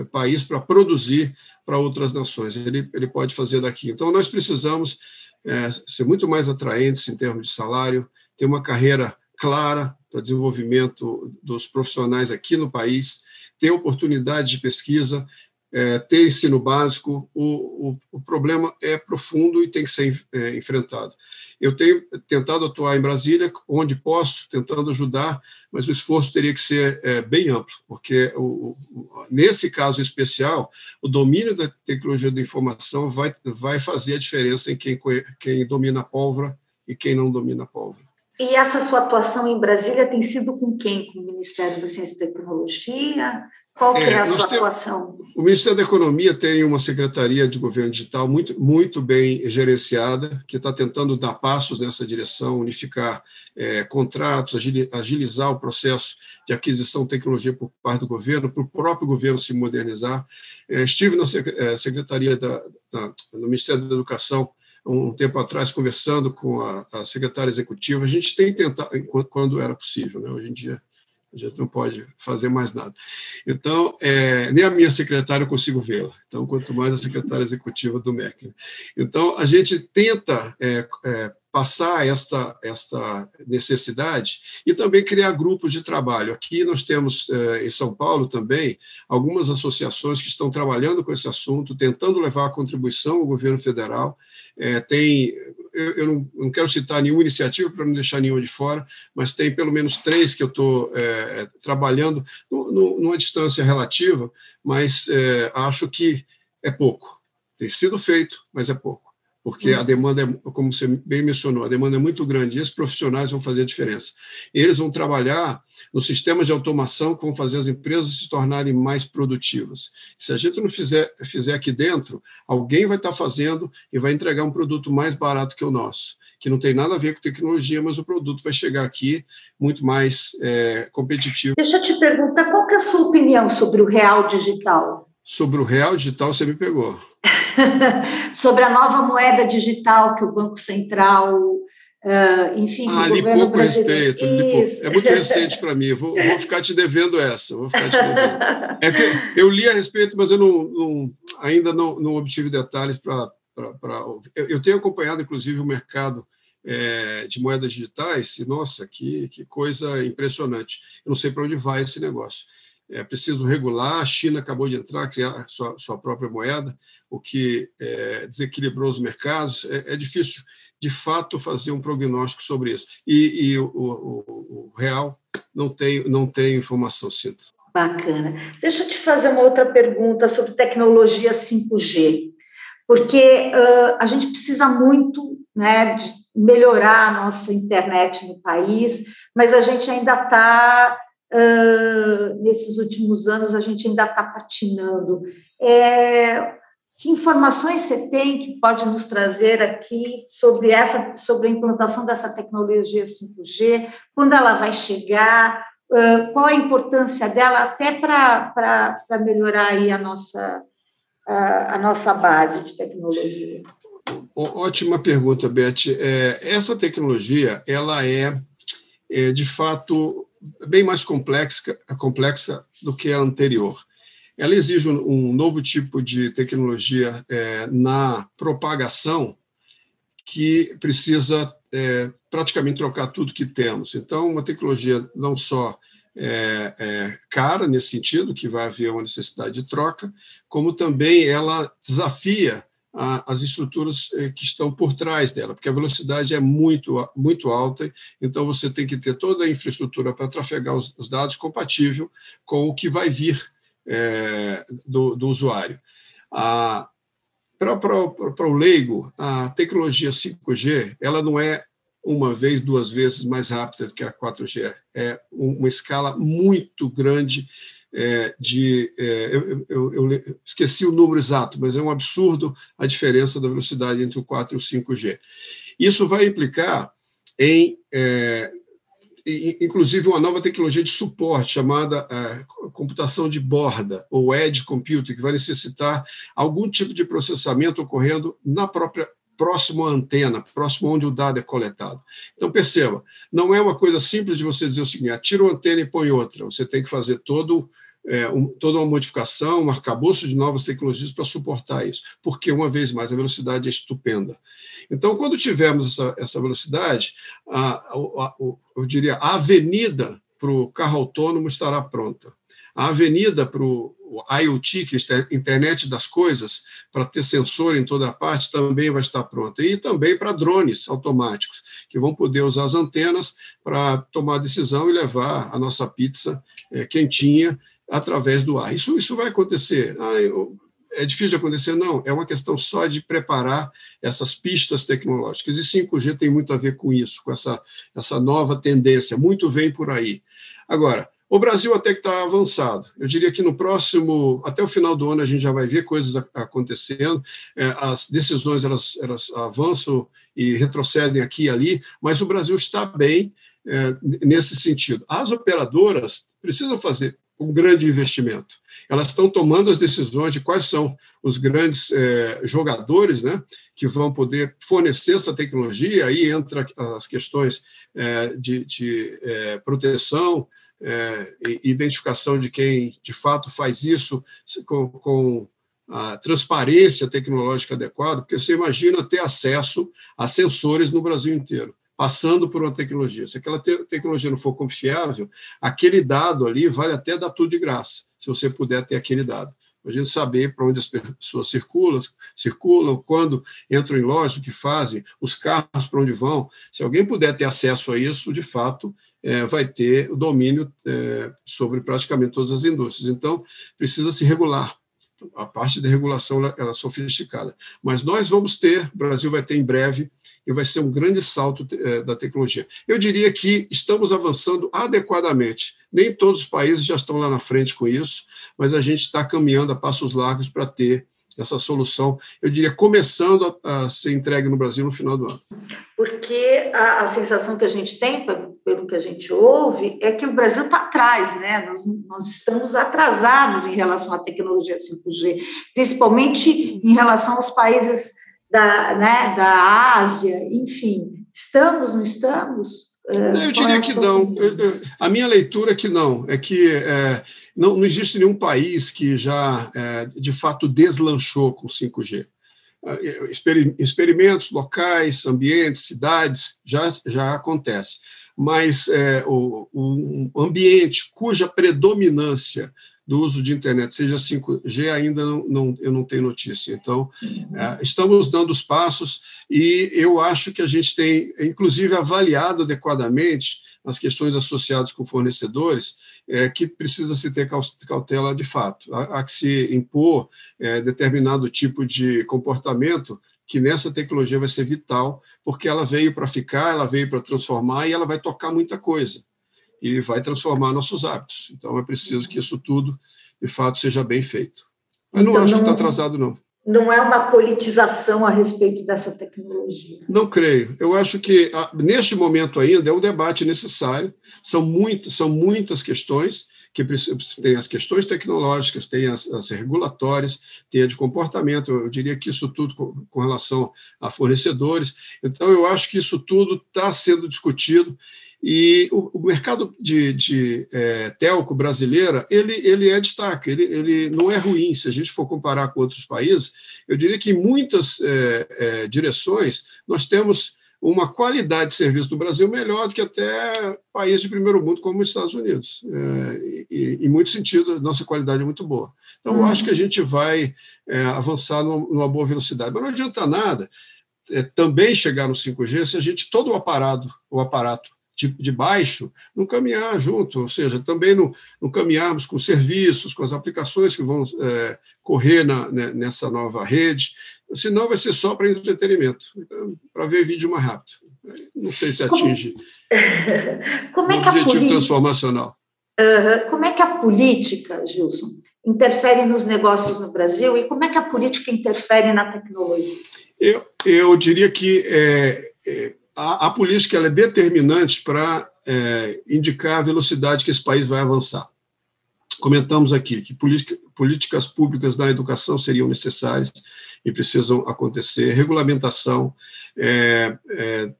país para produzir para outras nações. Ele, ele pode fazer daqui. Então, nós precisamos é, ser muito mais atraentes em termos de salário, ter uma carreira clara para desenvolvimento dos profissionais aqui no país, ter oportunidade de pesquisa, é, ter ensino básico. O, o, o, problema é profundo e tem que ser é, enfrentado. Eu tenho tentado atuar em Brasília, onde posso, tentando ajudar, mas o esforço teria que ser é, bem amplo, porque o, o, nesse caso especial, o domínio da tecnologia da informação vai, vai fazer a diferença em quem, quem domina a pólvora e quem não domina a pólvora. E essa sua atuação em Brasília tem sido com quem? Com o Ministério da Ciência e Tecnologia? Qual que é, é a sua atuação? O Ministério da Economia tem uma secretaria de governo digital muito, muito bem gerenciada, que está tentando dar passos nessa direção, unificar é, contratos, agilizar o processo de aquisição de tecnologia por parte do governo, para o próprio governo se modernizar. É, estive na é, secretaria da, da, no Ministério da Educação um tempo atrás conversando com a, a secretária executiva. A gente tem tentado, quando era possível, né? hoje em dia a gente não pode fazer mais nada. Então, é, nem a minha secretária eu consigo vê-la, então, quanto mais a secretária executiva do MEC. Então, a gente tenta é, é, passar esta, esta necessidade e também criar grupos de trabalho. Aqui nós temos, é, em São Paulo também, algumas associações que estão trabalhando com esse assunto, tentando levar a contribuição ao governo federal. É, tem eu, eu não, não, quero citar nenhuma iniciativa para não deixar nenhuma de fora, mas tem pelo menos três que eu estou é, trabalhando no, no, numa distância relativa, mas é, acho que é pouco. Tem sido feito, mas é pouco porque a demanda é, como você bem mencionou, a demanda é muito grande e esses profissionais vão fazer a diferença. Eles vão trabalhar nos sistemas de automação que vão fazer as empresas se tornarem mais produtivas. Se a gente não fizer, fizer aqui dentro, alguém vai estar fazendo e vai entregar um produto mais barato que o nosso, que não tem nada a ver com tecnologia, mas o produto vai chegar aqui muito mais é, competitivo. Deixa eu te perguntar, qual é a sua opinião sobre o real digital? Sobre o real digital, você me pegou. Sobre a nova moeda digital que o Banco Central, uh, enfim. Ah, li pouco respeito. Li pouco. É muito recente para mim. Vou, vou, ficar te devendo essa. Vou ficar te devendo. É que eu li a respeito, mas eu não, não ainda não, não, obtive detalhes para. Eu, eu tenho acompanhado, inclusive, o mercado é, de moedas digitais, e nossa, que, que coisa impressionante. Eu não sei para onde vai esse negócio é preciso regular. A China acabou de entrar, criar sua, sua própria moeda, o que é, desequilibrou os mercados. É, é, difícil, de fato, fazer um prognóstico sobre isso. E, e o, o, o, real não tem, não tem informação, sinto. Bacana. Deixa eu te fazer uma outra pergunta sobre tecnologia 5G, porque uh, a gente precisa muito né, de melhorar a nossa internet no país, mas a gente ainda está uh, nesses últimos anos a gente ainda está patinando. É, que informações você tem que pode nos trazer aqui sobre essa, sobre a implantação dessa tecnologia 5G, quando ela vai chegar, uh, qual a importância dela até para melhorar aí a nossa, a, a nossa base de tecnologia? Ótima pergunta, Beth. É, essa tecnologia, ela é, é de fato bem mais complexa, complexa do que a anterior. Ela exige um, novo tipo de tecnologia é, na propagação que precisa é, praticamente trocar tudo que temos. Então, uma tecnologia não só é, é, cara nesse sentido, que vai haver uma necessidade de troca, como também ela desafia a, as estruturas eh, que estão por trás dela, porque a velocidade é muito, muito alta, então você tem que ter toda a infraestrutura para trafegar os, os dados compatível com o que vai vir é, do, do, usuário. Para o leigo, a tecnologia 5G ela não é uma vez, duas vezes mais rápida que a 4G, é uma escala muito grande é, de. É, eu, eu, eu, esqueci o número exato, mas é um absurdo a diferença da velocidade entre o 4 e o 5G. Isso vai implicar em. É, inclusive uma nova tecnologia de suporte chamada é, computação de borda ou edge computing que vai necessitar algum tipo de processamento ocorrendo na própria próximo à antena, próximo onde o dado é coletado. Então, perceba, não é uma coisa simples de você dizer o seguinte, atira uma antena e põe outra, você tem que fazer todo é, um, toda uma modificação, um arcabouço de novas tecnologias para suportar isso, porque, uma vez mais, a velocidade é estupenda. Então, quando tivermos essa, essa velocidade, a, a, a, eu diria, a avenida para o carro autônomo estará pronta. A avenida para o IoT, que é a internet das coisas, para ter sensor em toda parte, também vai estar pronta. E também para drones automáticos, que vão poder usar as antenas para tomar decisão e levar a nossa pizza é, quentinha através do ar. Isso, isso vai acontecer. Ah, eu, é difícil de acontecer? Não, é uma questão só de preparar essas pistas tecnológicas. E 5G tem muito a ver com isso, com essa, essa nova tendência. Muito vem por aí. Agora, O Brasil até que está avançado. Eu diria que no próximo, até o final do ano, a gente já vai ver coisas acontecendo. É, as decisões elas, elas avançam e retrocedem aqui e ali, mas o Brasil está bem é, nesse sentido. As operadoras precisam fazer um grande investimento. Elas estão tomando as decisões de quais são os grandes é, jogadores né, que vão poder fornecer essa tecnologia. Aí entra as questões de, de proteção, é, identificação de quem de fato faz isso com, com a transparência tecnológica adequada, porque você imagina ter acesso a sensores no Brasil inteiro passando por uma tecnologia. Se aquela te tecnologia não for confiável, aquele dado ali vale até dar tudo de graça, se você puder ter aquele dado. A gente saber para onde as pessoas circulam, circulam, quando entram em loja, o que fazem, os carros para onde vão. Se alguém puder ter acesso a isso, de fato, é, vai ter o domínio é, sobre praticamente todas as indústrias. Então, precisa se regular. A parte de regulação ela é sofisticada. Mas nós vamos ter, o Brasil vai ter em breve, e vai ser um grande salto é, da tecnologia. Eu diria que estamos avançando adequadamente. Nem todos os países já estão lá na frente com isso, mas a gente está caminhando a passos largos para ter essa solução, eu diria, começando a, a, ser entregue no Brasil no final do ano. Porque a, a, sensação que a gente tem, pelo que a gente ouve, é que o Brasil está atrás, né? Nós, nós estamos atrasados em relação à tecnologia 5G, principalmente em relação aos países da, né, da Ásia, enfim. Estamos, não estamos? É, eu diria é que não. A minha leitura é que não. É que é, não, não existe nenhum país que já, é, de fato, deslanchou com 5G. É, experimentos locais, ambientes, cidades, já, já acontece. Mas é, o, o ambiente cuja predominância do uso de internet, seja 5G, ainda não, não eu não tenho notícia. Então, uhum. é, estamos dando os passos e eu acho que a gente tem, inclusive, avaliado adequadamente as questões associadas com fornecedores, é, que precisa se ter cautela de fato. Há, há que se impor é, determinado tipo de comportamento que nessa tecnologia vai ser vital, porque ela veio para ficar, ela veio para transformar e ela vai tocar muita coisa e vai transformar nossos hábitos. Então, é preciso que isso tudo, de fato, seja bem feito. Mas não então, acho não, que está atrasado, não. Não é uma politização a respeito dessa tecnologia. Não creio. Eu acho que, ah, neste momento ainda, é um debate necessário. São, muito, são muitas questões, que tem as questões tecnológicas, tem as, as, regulatórias, tem a de comportamento, eu diria que isso tudo com, com relação a fornecedores. Então, eu acho que isso tudo está sendo discutido e o, o mercado de, de é, telco brasileira, ele, ele é destaque, ele, ele não é ruim. Se a gente for comparar com outros países, eu diria que em muitas é, é, direções nós temos uma qualidade de serviço do Brasil melhor do que até países de primeiro mundo como os Estados Unidos. É, e, em muitos sentidos, nossa qualidade é muito boa. Então, uhum. eu acho que a uhum. gente vai é, avançar numa boa velocidade. Mas não adianta nada é, também chegar no 5G se a gente, todo o aparato, o aparato de, de baixo, não caminhar junto, ou seja, também não, não caminharmos com serviços, com as aplicações que vão é, correr na, né, nessa nova rede, senão vai ser só para entretenimento, então, para ver vídeo mais rápido. Não sei se atinge como, como é o objetivo política, transformacional. Uh, como é que a política, Gilson, interfere nos negócios no Brasil e como é que a política interfere na tecnologia? Eu, eu diria que é, é a, a política é determinante para é, indicar a velocidade que esse país vai avançar. Comentamos aqui que política, políticas públicas da educação seriam necessárias e precisam acontecer, regulamentação, é, é,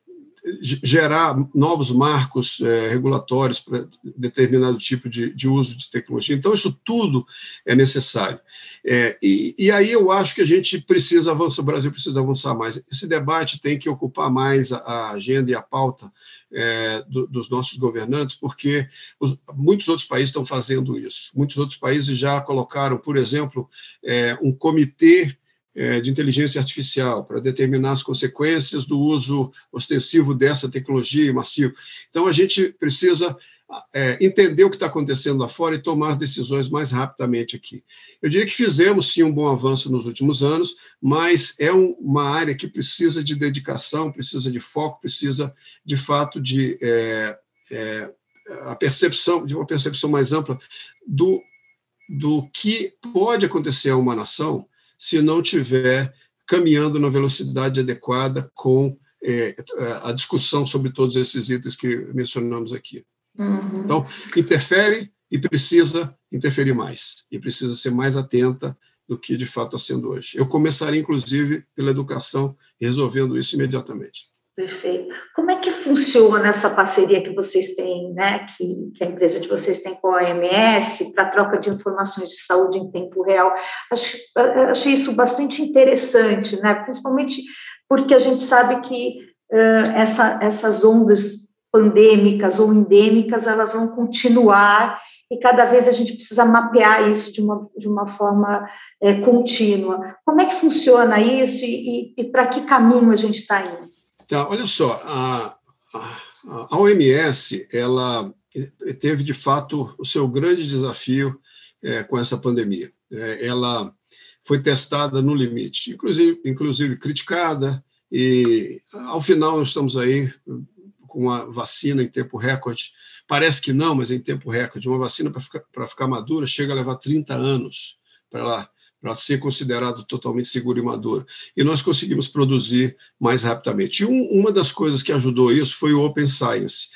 gerar novos marcos é, regulatórios para determinado tipo de, de, uso de tecnologia. Então, isso tudo é necessário. É, e, e, aí eu acho que a gente precisa avançar, o Brasil precisa avançar mais. Esse debate tem que ocupar mais a, a agenda e a pauta é, do, dos nossos governantes, porque os, muitos outros países estão fazendo isso. Muitos outros países já colocaram, por exemplo, é, um comitê de inteligência artificial para determinar as consequências do uso ostensivo dessa tecnologia massiva. Então, a gente precisa é, entender o que está acontecendo lá fora e tomar as decisões mais rapidamente aqui. Eu diria que fizemos sim um bom avanço nos últimos anos, mas é um, uma área que precisa de dedicação, precisa de foco, precisa de fato de é, é, a percepção, de uma percepção mais ampla do, do que pode acontecer a uma nação se não tiver caminhando na velocidade adequada com é, a discussão sobre todos esses itens que mencionamos aqui. Uhum. Então, interfere e precisa interferir mais, e precisa ser mais atenta do que de fato está sendo hoje. Eu começaria, inclusive, pela educação, resolvendo isso imediatamente. Perfeito. Como é que funciona essa parceria que vocês têm, né, que, que a empresa de vocês tem com a OMS para troca de informações de saúde em tempo real? Acho, achei isso bastante interessante, né, principalmente porque a gente sabe que uh, essa, essas ondas pandêmicas ou endêmicas, elas vão continuar e cada vez a gente precisa mapear isso de uma, de uma forma é, contínua. Como é que funciona isso e, e, e para que caminho a gente está indo? Tá, olha só, a, a, OMS ela teve de fato o seu grande desafio é, com essa pandemia. É, ela foi testada no limite, inclusive, inclusive criticada, e ao final nós estamos aí com uma vacina em tempo recorde. Parece que não, mas em tempo recorde. Uma vacina para ficar, ficar madura chega a levar 30 anos para ela para ser considerado totalmente seguro e maduro. E nós conseguimos produzir mais rapidamente. E um, uma das coisas que ajudou isso foi o Open Science.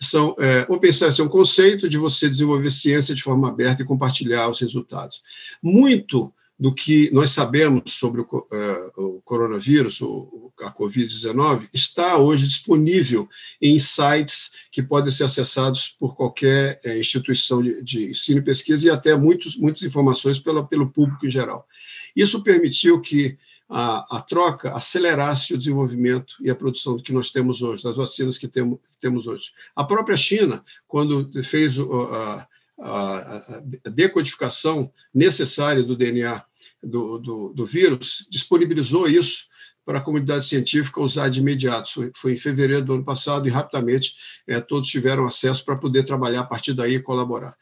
São, é, Open Science é um conceito de você desenvolver ciência de forma aberta e compartilhar os resultados. Muito do que nós sabemos sobre o, uh, o coronavírus, o, a Covid-19, está hoje disponível em sites que podem ser acessados por qualquer uh, instituição de, de, ensino e pesquisa e até muitos, muitas informações pela, pelo público em geral. Isso permitiu que a, a, troca acelerasse o desenvolvimento e a produção que nós temos hoje, das vacinas que, temo, que temos hoje. A própria China, quando fez a, a, decodificação necessária do DNA do, do, do, vírus, disponibilizou isso para a comunidade científica usar de imediato. Foi, foi em fevereiro do ano passado e rapidamente é, todos tiveram acesso para poder trabalhar a partir daí e colaborar.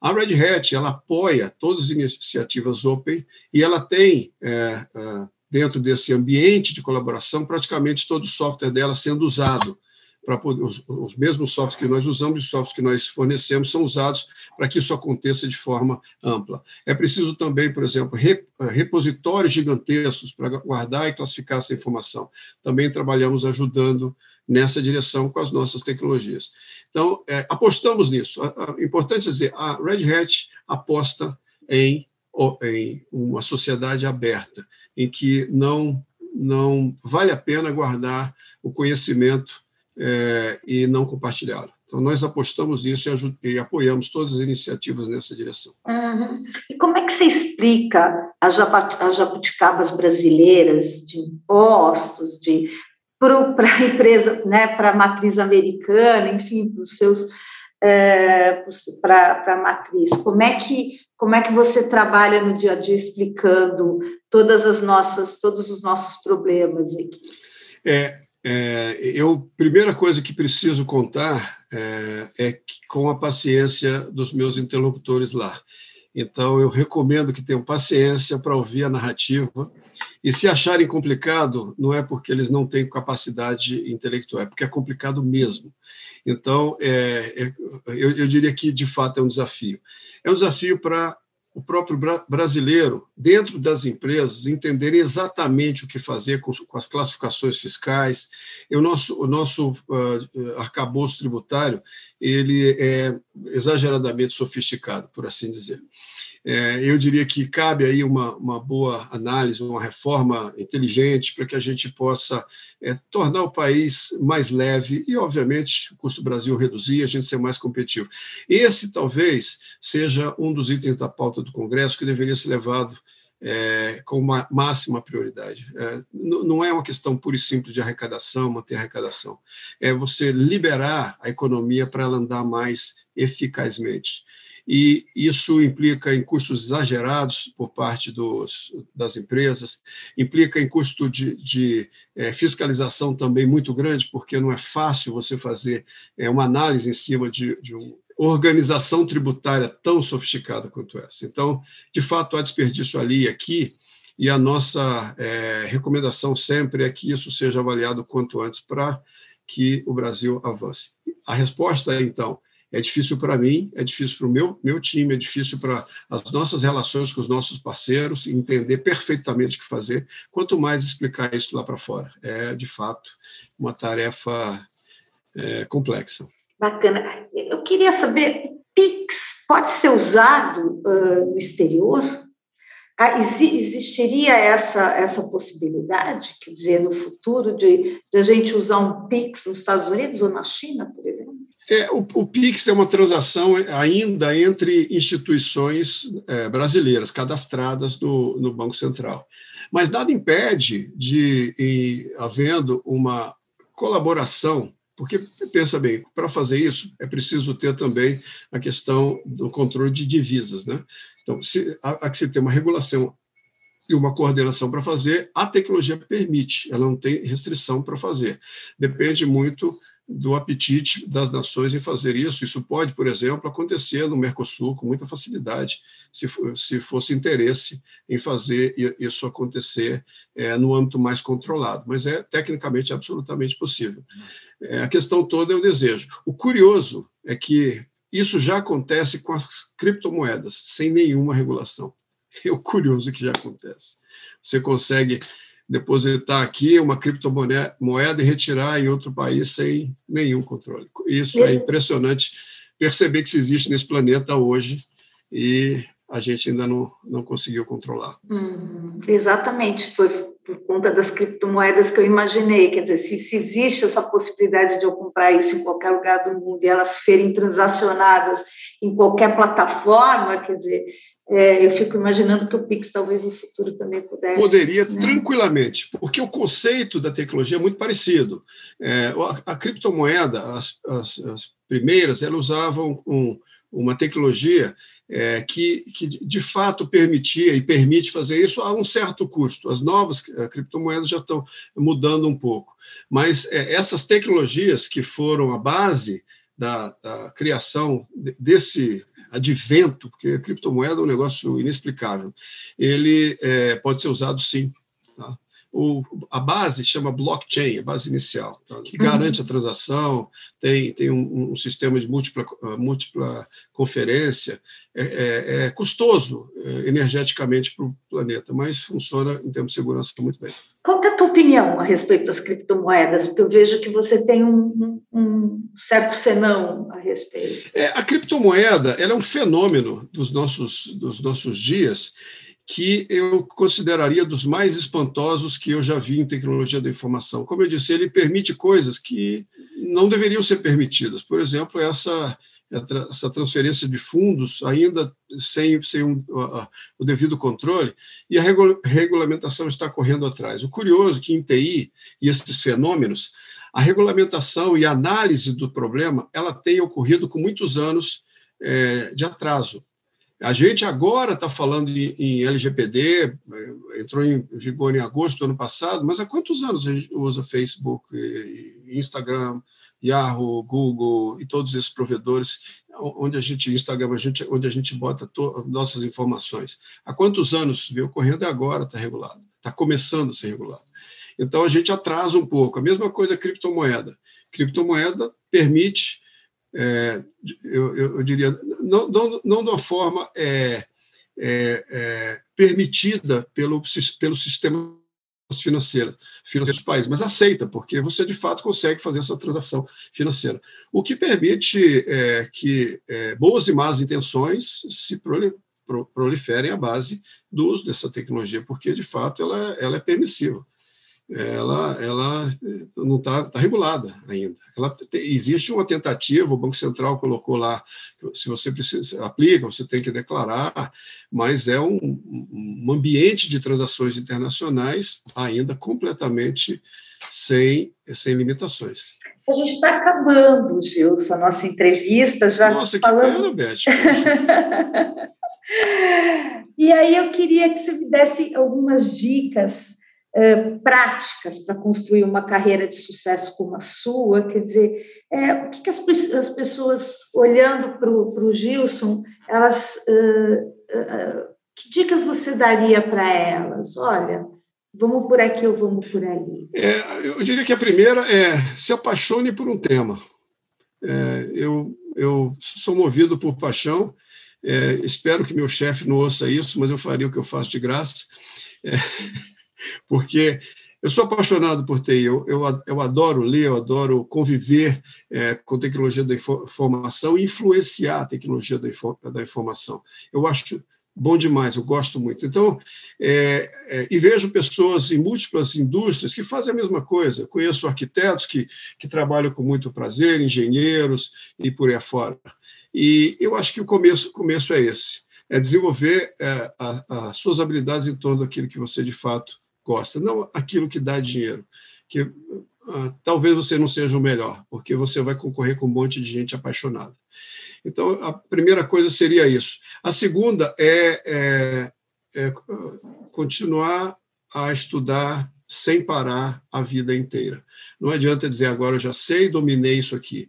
A Red Hat ela apoia todas as iniciativas open e ela tem é, é, dentro desse ambiente de colaboração praticamente todo o software dela sendo usado para os, os, mesmos softwares que nós usamos os softwares que nós fornecemos são usados para que isso aconteça de forma ampla. É preciso também, por exemplo, repositórios gigantescos para guardar e classificar essa informação. Também trabalhamos ajudando nessa direção com as nossas tecnologias. Então, é, apostamos nisso. É importante dizer, a Red Hat aposta em, em uma sociedade aberta, em que não, não vale a pena guardar o conhecimento é, e não compartilhá-la. Então, nós apostamos nisso e, e, apoiamos todas as iniciativas nessa direção. Uhum. E como é que você explica as, jabuticabas brasileiras de impostos, de para a empresa, né, para a matriz americana, enfim, para os seus é, para a matriz. Como é que como é que você trabalha no dia a dia explicando todas as nossas todos os nossos problemas aqui? É, é, eu, primeira coisa que preciso contar é, é que, com a paciência dos meus interlocutores lá. Então, eu recomendo que tenham paciência para ouvir a narrativa. E se acharem complicado, não é porque eles não têm capacidade intelectual, é porque é complicado mesmo. Então, é, é, eu, eu diria que, de fato, é um desafio. É um desafio para o próprio brasileiro, dentro das empresas, entenderem exatamente o que fazer com, as classificações fiscais. O nosso, o nosso uh, arcabouço tributário ele é exageradamente sofisticado, por assim dizer. É, eu diria que cabe aí uma, uma boa análise, uma reforma inteligente para que a gente possa é, tornar o país mais leve e, obviamente, o custo do Brasil reduzir, a gente ser mais competitivo. Esse talvez seja um dos itens da pauta do Congresso que deveria ser levado é, com uma máxima prioridade. É, não é uma questão pura e simples de arrecadação, manter arrecadação. É você liberar a economia para ela andar mais eficazmente e isso implica em custos exagerados por parte dos, das empresas, implica em custo de, de é, fiscalização também muito grande, porque não é fácil você fazer é, uma análise em cima de, de uma organização tributária tão sofisticada quanto essa. Então, de fato, há desperdício ali e aqui, e a nossa é, recomendação sempre é que isso seja avaliado quanto antes para que o Brasil avance. A resposta então, É difícil para mim, é difícil para o meu, meu time, é difícil para as nossas relações com os nossos parceiros, entender perfeitamente o que fazer, quanto mais explicar isso lá para fora. É, de fato, uma tarefa é, complexa. Bacana. Eu queria saber, Pix pode ser usado uh, no exterior? Ah, existiria essa, essa possibilidade, quer dizer, no futuro, de, de a gente usar um Pix nos Estados Unidos ou na China, por exemplo? É, o, o, PIX é uma transação ainda entre instituições é, brasileiras cadastradas no, no, Banco Central. Mas nada impede de, em, havendo uma colaboração, porque, pensa bem, para fazer isso é preciso ter também a questão do controle de divisas. Né? Então, se, há, há que se ter uma regulação e uma coordenação para fazer, a tecnologia permite, ela não tem restrição para fazer. Depende muito do apetite das nações em fazer isso. Isso pode, por exemplo, acontecer no Mercosul com muita facilidade, se, se fosse interesse em fazer isso acontecer é, no âmbito mais controlado. Mas é tecnicamente absolutamente possível. É, a questão toda é o desejo. O curioso é que isso já acontece com as criptomoedas, sem nenhuma regulação. É o curioso que já acontece. Você consegue depositar aqui uma criptomoeda e retirar em outro país sem nenhum controle. Isso é impressionante perceber que isso existe nesse planeta hoje e a gente ainda não, não conseguiu controlar. Hum, exatamente, foi por conta das criptomoedas que eu imaginei, quer dizer, se, se, existe essa possibilidade de eu comprar isso em qualquer lugar do mundo e elas serem transacionadas em qualquer plataforma, quer dizer, é, eu fico imaginando que o Pix talvez no futuro também pudesse. Poderia né? tranquilamente, porque o conceito da tecnologia é muito parecido. É, a, a, criptomoeda, as, as, as, primeiras, elas usavam um, uma tecnologia é, que, que, de fato permitia e permite fazer isso a um certo custo. As novas eh, criptomoedas já estão mudando um pouco, mas é, essas tecnologias que foram a base da, da criação desse advento, porque a criptomoeda é um negócio inexplicável, ele é, pode ser usado sim. Tá? O, a base chama blockchain, a base inicial, tá? que garante a transação, tem, tem um, um sistema de múltipla, múltipla conferência, é, é, é custoso é, energeticamente para o planeta, mas funciona em termos de segurança muito bem. Qual é a tua opinião a respeito das criptomoedas? Porque eu vejo que você tem um, um certo senão a respeito. É, a criptomoeda ela é um fenômeno dos nossos, dos nossos dias que eu consideraria dos mais espantosos que eu já vi em tecnologia da informação. Como eu disse, ele permite coisas que não deveriam ser permitidas. Por exemplo, essa essa transferência de fundos ainda sem, sem um, uh, o devido controle, e a regulamentação está correndo atrás. O curioso é que em TI e esses fenômenos, a regulamentação e a análise do problema ela tem ocorrido com muitos anos é, de atraso. A gente agora está falando em, em LGPD, é, entrou em vigor em agosto do ano passado, mas há quantos anos a gente usa Facebook, Instagram, Yahoo, Google e todos esses provedores onde a gente Instagram, a gente, onde a gente bota nossas informações. Há quantos anos vem ocorrendo e agora está regulado, está começando a ser regulado. Então a gente atrasa um pouco. A mesma coisa a criptomoeda. Criptomoeda permite, é, eu, eu, eu, diria, não, não, não de uma forma é, é, é permitida pelo, pelo sistema financeira, dos países, mas aceita, porque você de fato consegue fazer essa transação financeira. O que permite é, que é, boas e más intenções se proliferem à base do uso dessa tecnologia, porque de fato ela, ela é permissiva ela, ela não está tá regulada ainda. Ela, existe uma tentativa, o Banco Central colocou lá, se você precisa, aplica, você tem que declarar, mas é um, um ambiente de transações internacionais ainda completamente sem, sem limitações. A gente está acabando, Gilson, a nossa entrevista já. Nossa, falando... que pena, Beth. e aí eu queria que você me desse algumas dicas práticas para construir uma carreira de sucesso como a sua? Quer dizer, é, o que, que as, as, pessoas, olhando para o Gilson, elas, uh, uh, que dicas você daria para elas? Olha, vamos por aqui ou vamos por ali? É, eu diria que a primeira é se apaixone por um tema. É, eu, eu sou movido por paixão, é, espero que meu chefe não ouça isso, mas eu faria o que eu faço de graça, é, porque eu sou apaixonado por TI, eu, eu, eu adoro ler, eu adoro conviver é, com tecnologia da informação e influenciar a tecnologia da, da informação. Eu acho bom demais, eu gosto muito. Então, é, é, e vejo pessoas em múltiplas indústrias que fazem a mesma coisa. Eu conheço arquitetos que, que trabalham com muito prazer, engenheiros e por aí afora. E eu acho que o começo, começo é esse, é desenvolver é, as suas habilidades em torno daquilo que você de fato gosta, não aquilo que dá dinheiro, que ah, talvez você não seja o melhor, porque você vai concorrer com um monte de gente apaixonada. Então, a primeira coisa seria isso. A segunda é, é, é continuar a estudar sem parar a vida inteira. Não adianta dizer agora eu já sei, dominei isso aqui.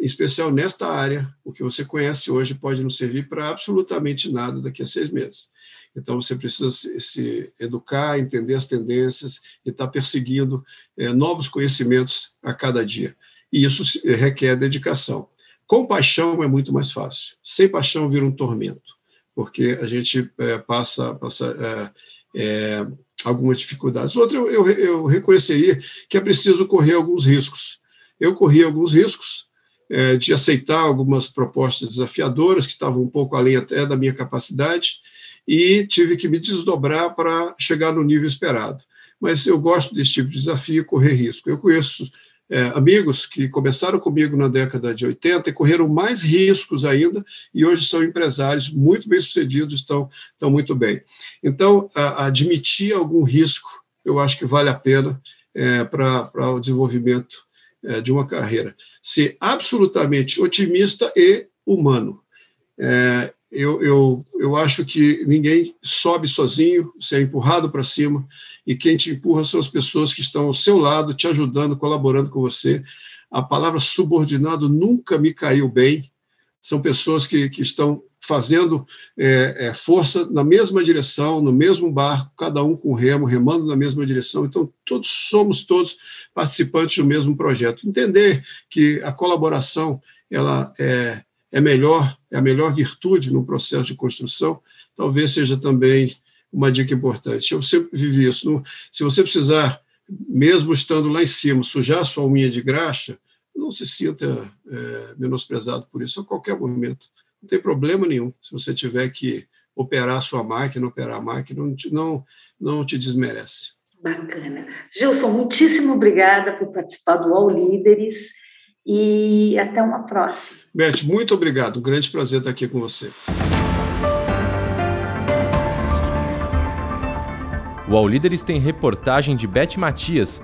Em especial nesta área, o que você conhece hoje pode não servir para absolutamente nada daqui a seis meses. Então, você precisa se, educar, entender as tendências e estar tá perseguindo é, novos conhecimentos a cada dia. E isso requer dedicação. Com paixão é muito mais fácil. Sem paixão vira um tormento, porque a gente é, passa, passa é, é, algumas dificuldades. Outra, eu, eu, eu, reconheceria que é preciso correr alguns riscos. Eu corri alguns riscos é, de aceitar algumas propostas desafiadoras, que estavam um pouco além até da minha capacidade, e tive que me desdobrar para chegar no nível esperado. Mas eu gosto desse tipo de desafio, correr risco. Eu conheço é, amigos que começaram comigo na década de 80 e correram mais riscos ainda e hoje são empresários muito bem-sucedidos, estão, estão muito bem. Então, a, admitir algum risco, eu acho que vale a pena é, para o desenvolvimento é, de uma carreira. Ser absolutamente otimista e humano. É, eu, eu, eu acho que ninguém sobe sozinho, você é empurrado para cima, e quem te empurra são as pessoas que estão ao seu lado, te ajudando, colaborando com você. A palavra subordinado nunca me caiu bem, são pessoas que, que estão fazendo é, é, força na mesma direção, no mesmo barco, cada um com remo, remando na mesma direção. Então, todos somos todos participantes do mesmo projeto. Entender que a colaboração ela é, é melhor, é a melhor virtude no processo de construção, talvez seja também uma dica importante. Eu sempre vivi isso. Se você precisar, mesmo estando lá em cima, sujar sua unha de graxa, não se sinta é, menosprezado por isso a qualquer momento. Não tem problema nenhum. Se você tiver que operar a sua máquina, operar a máquina, não te, não, não te desmerece. Bacana. Gilson, muitíssimo obrigada por participar do All Líderes e até uma próxima. Beth, muito obrigado. Um grande prazer estar aqui com você. O All Líderes tem reportagem de Beth Matias,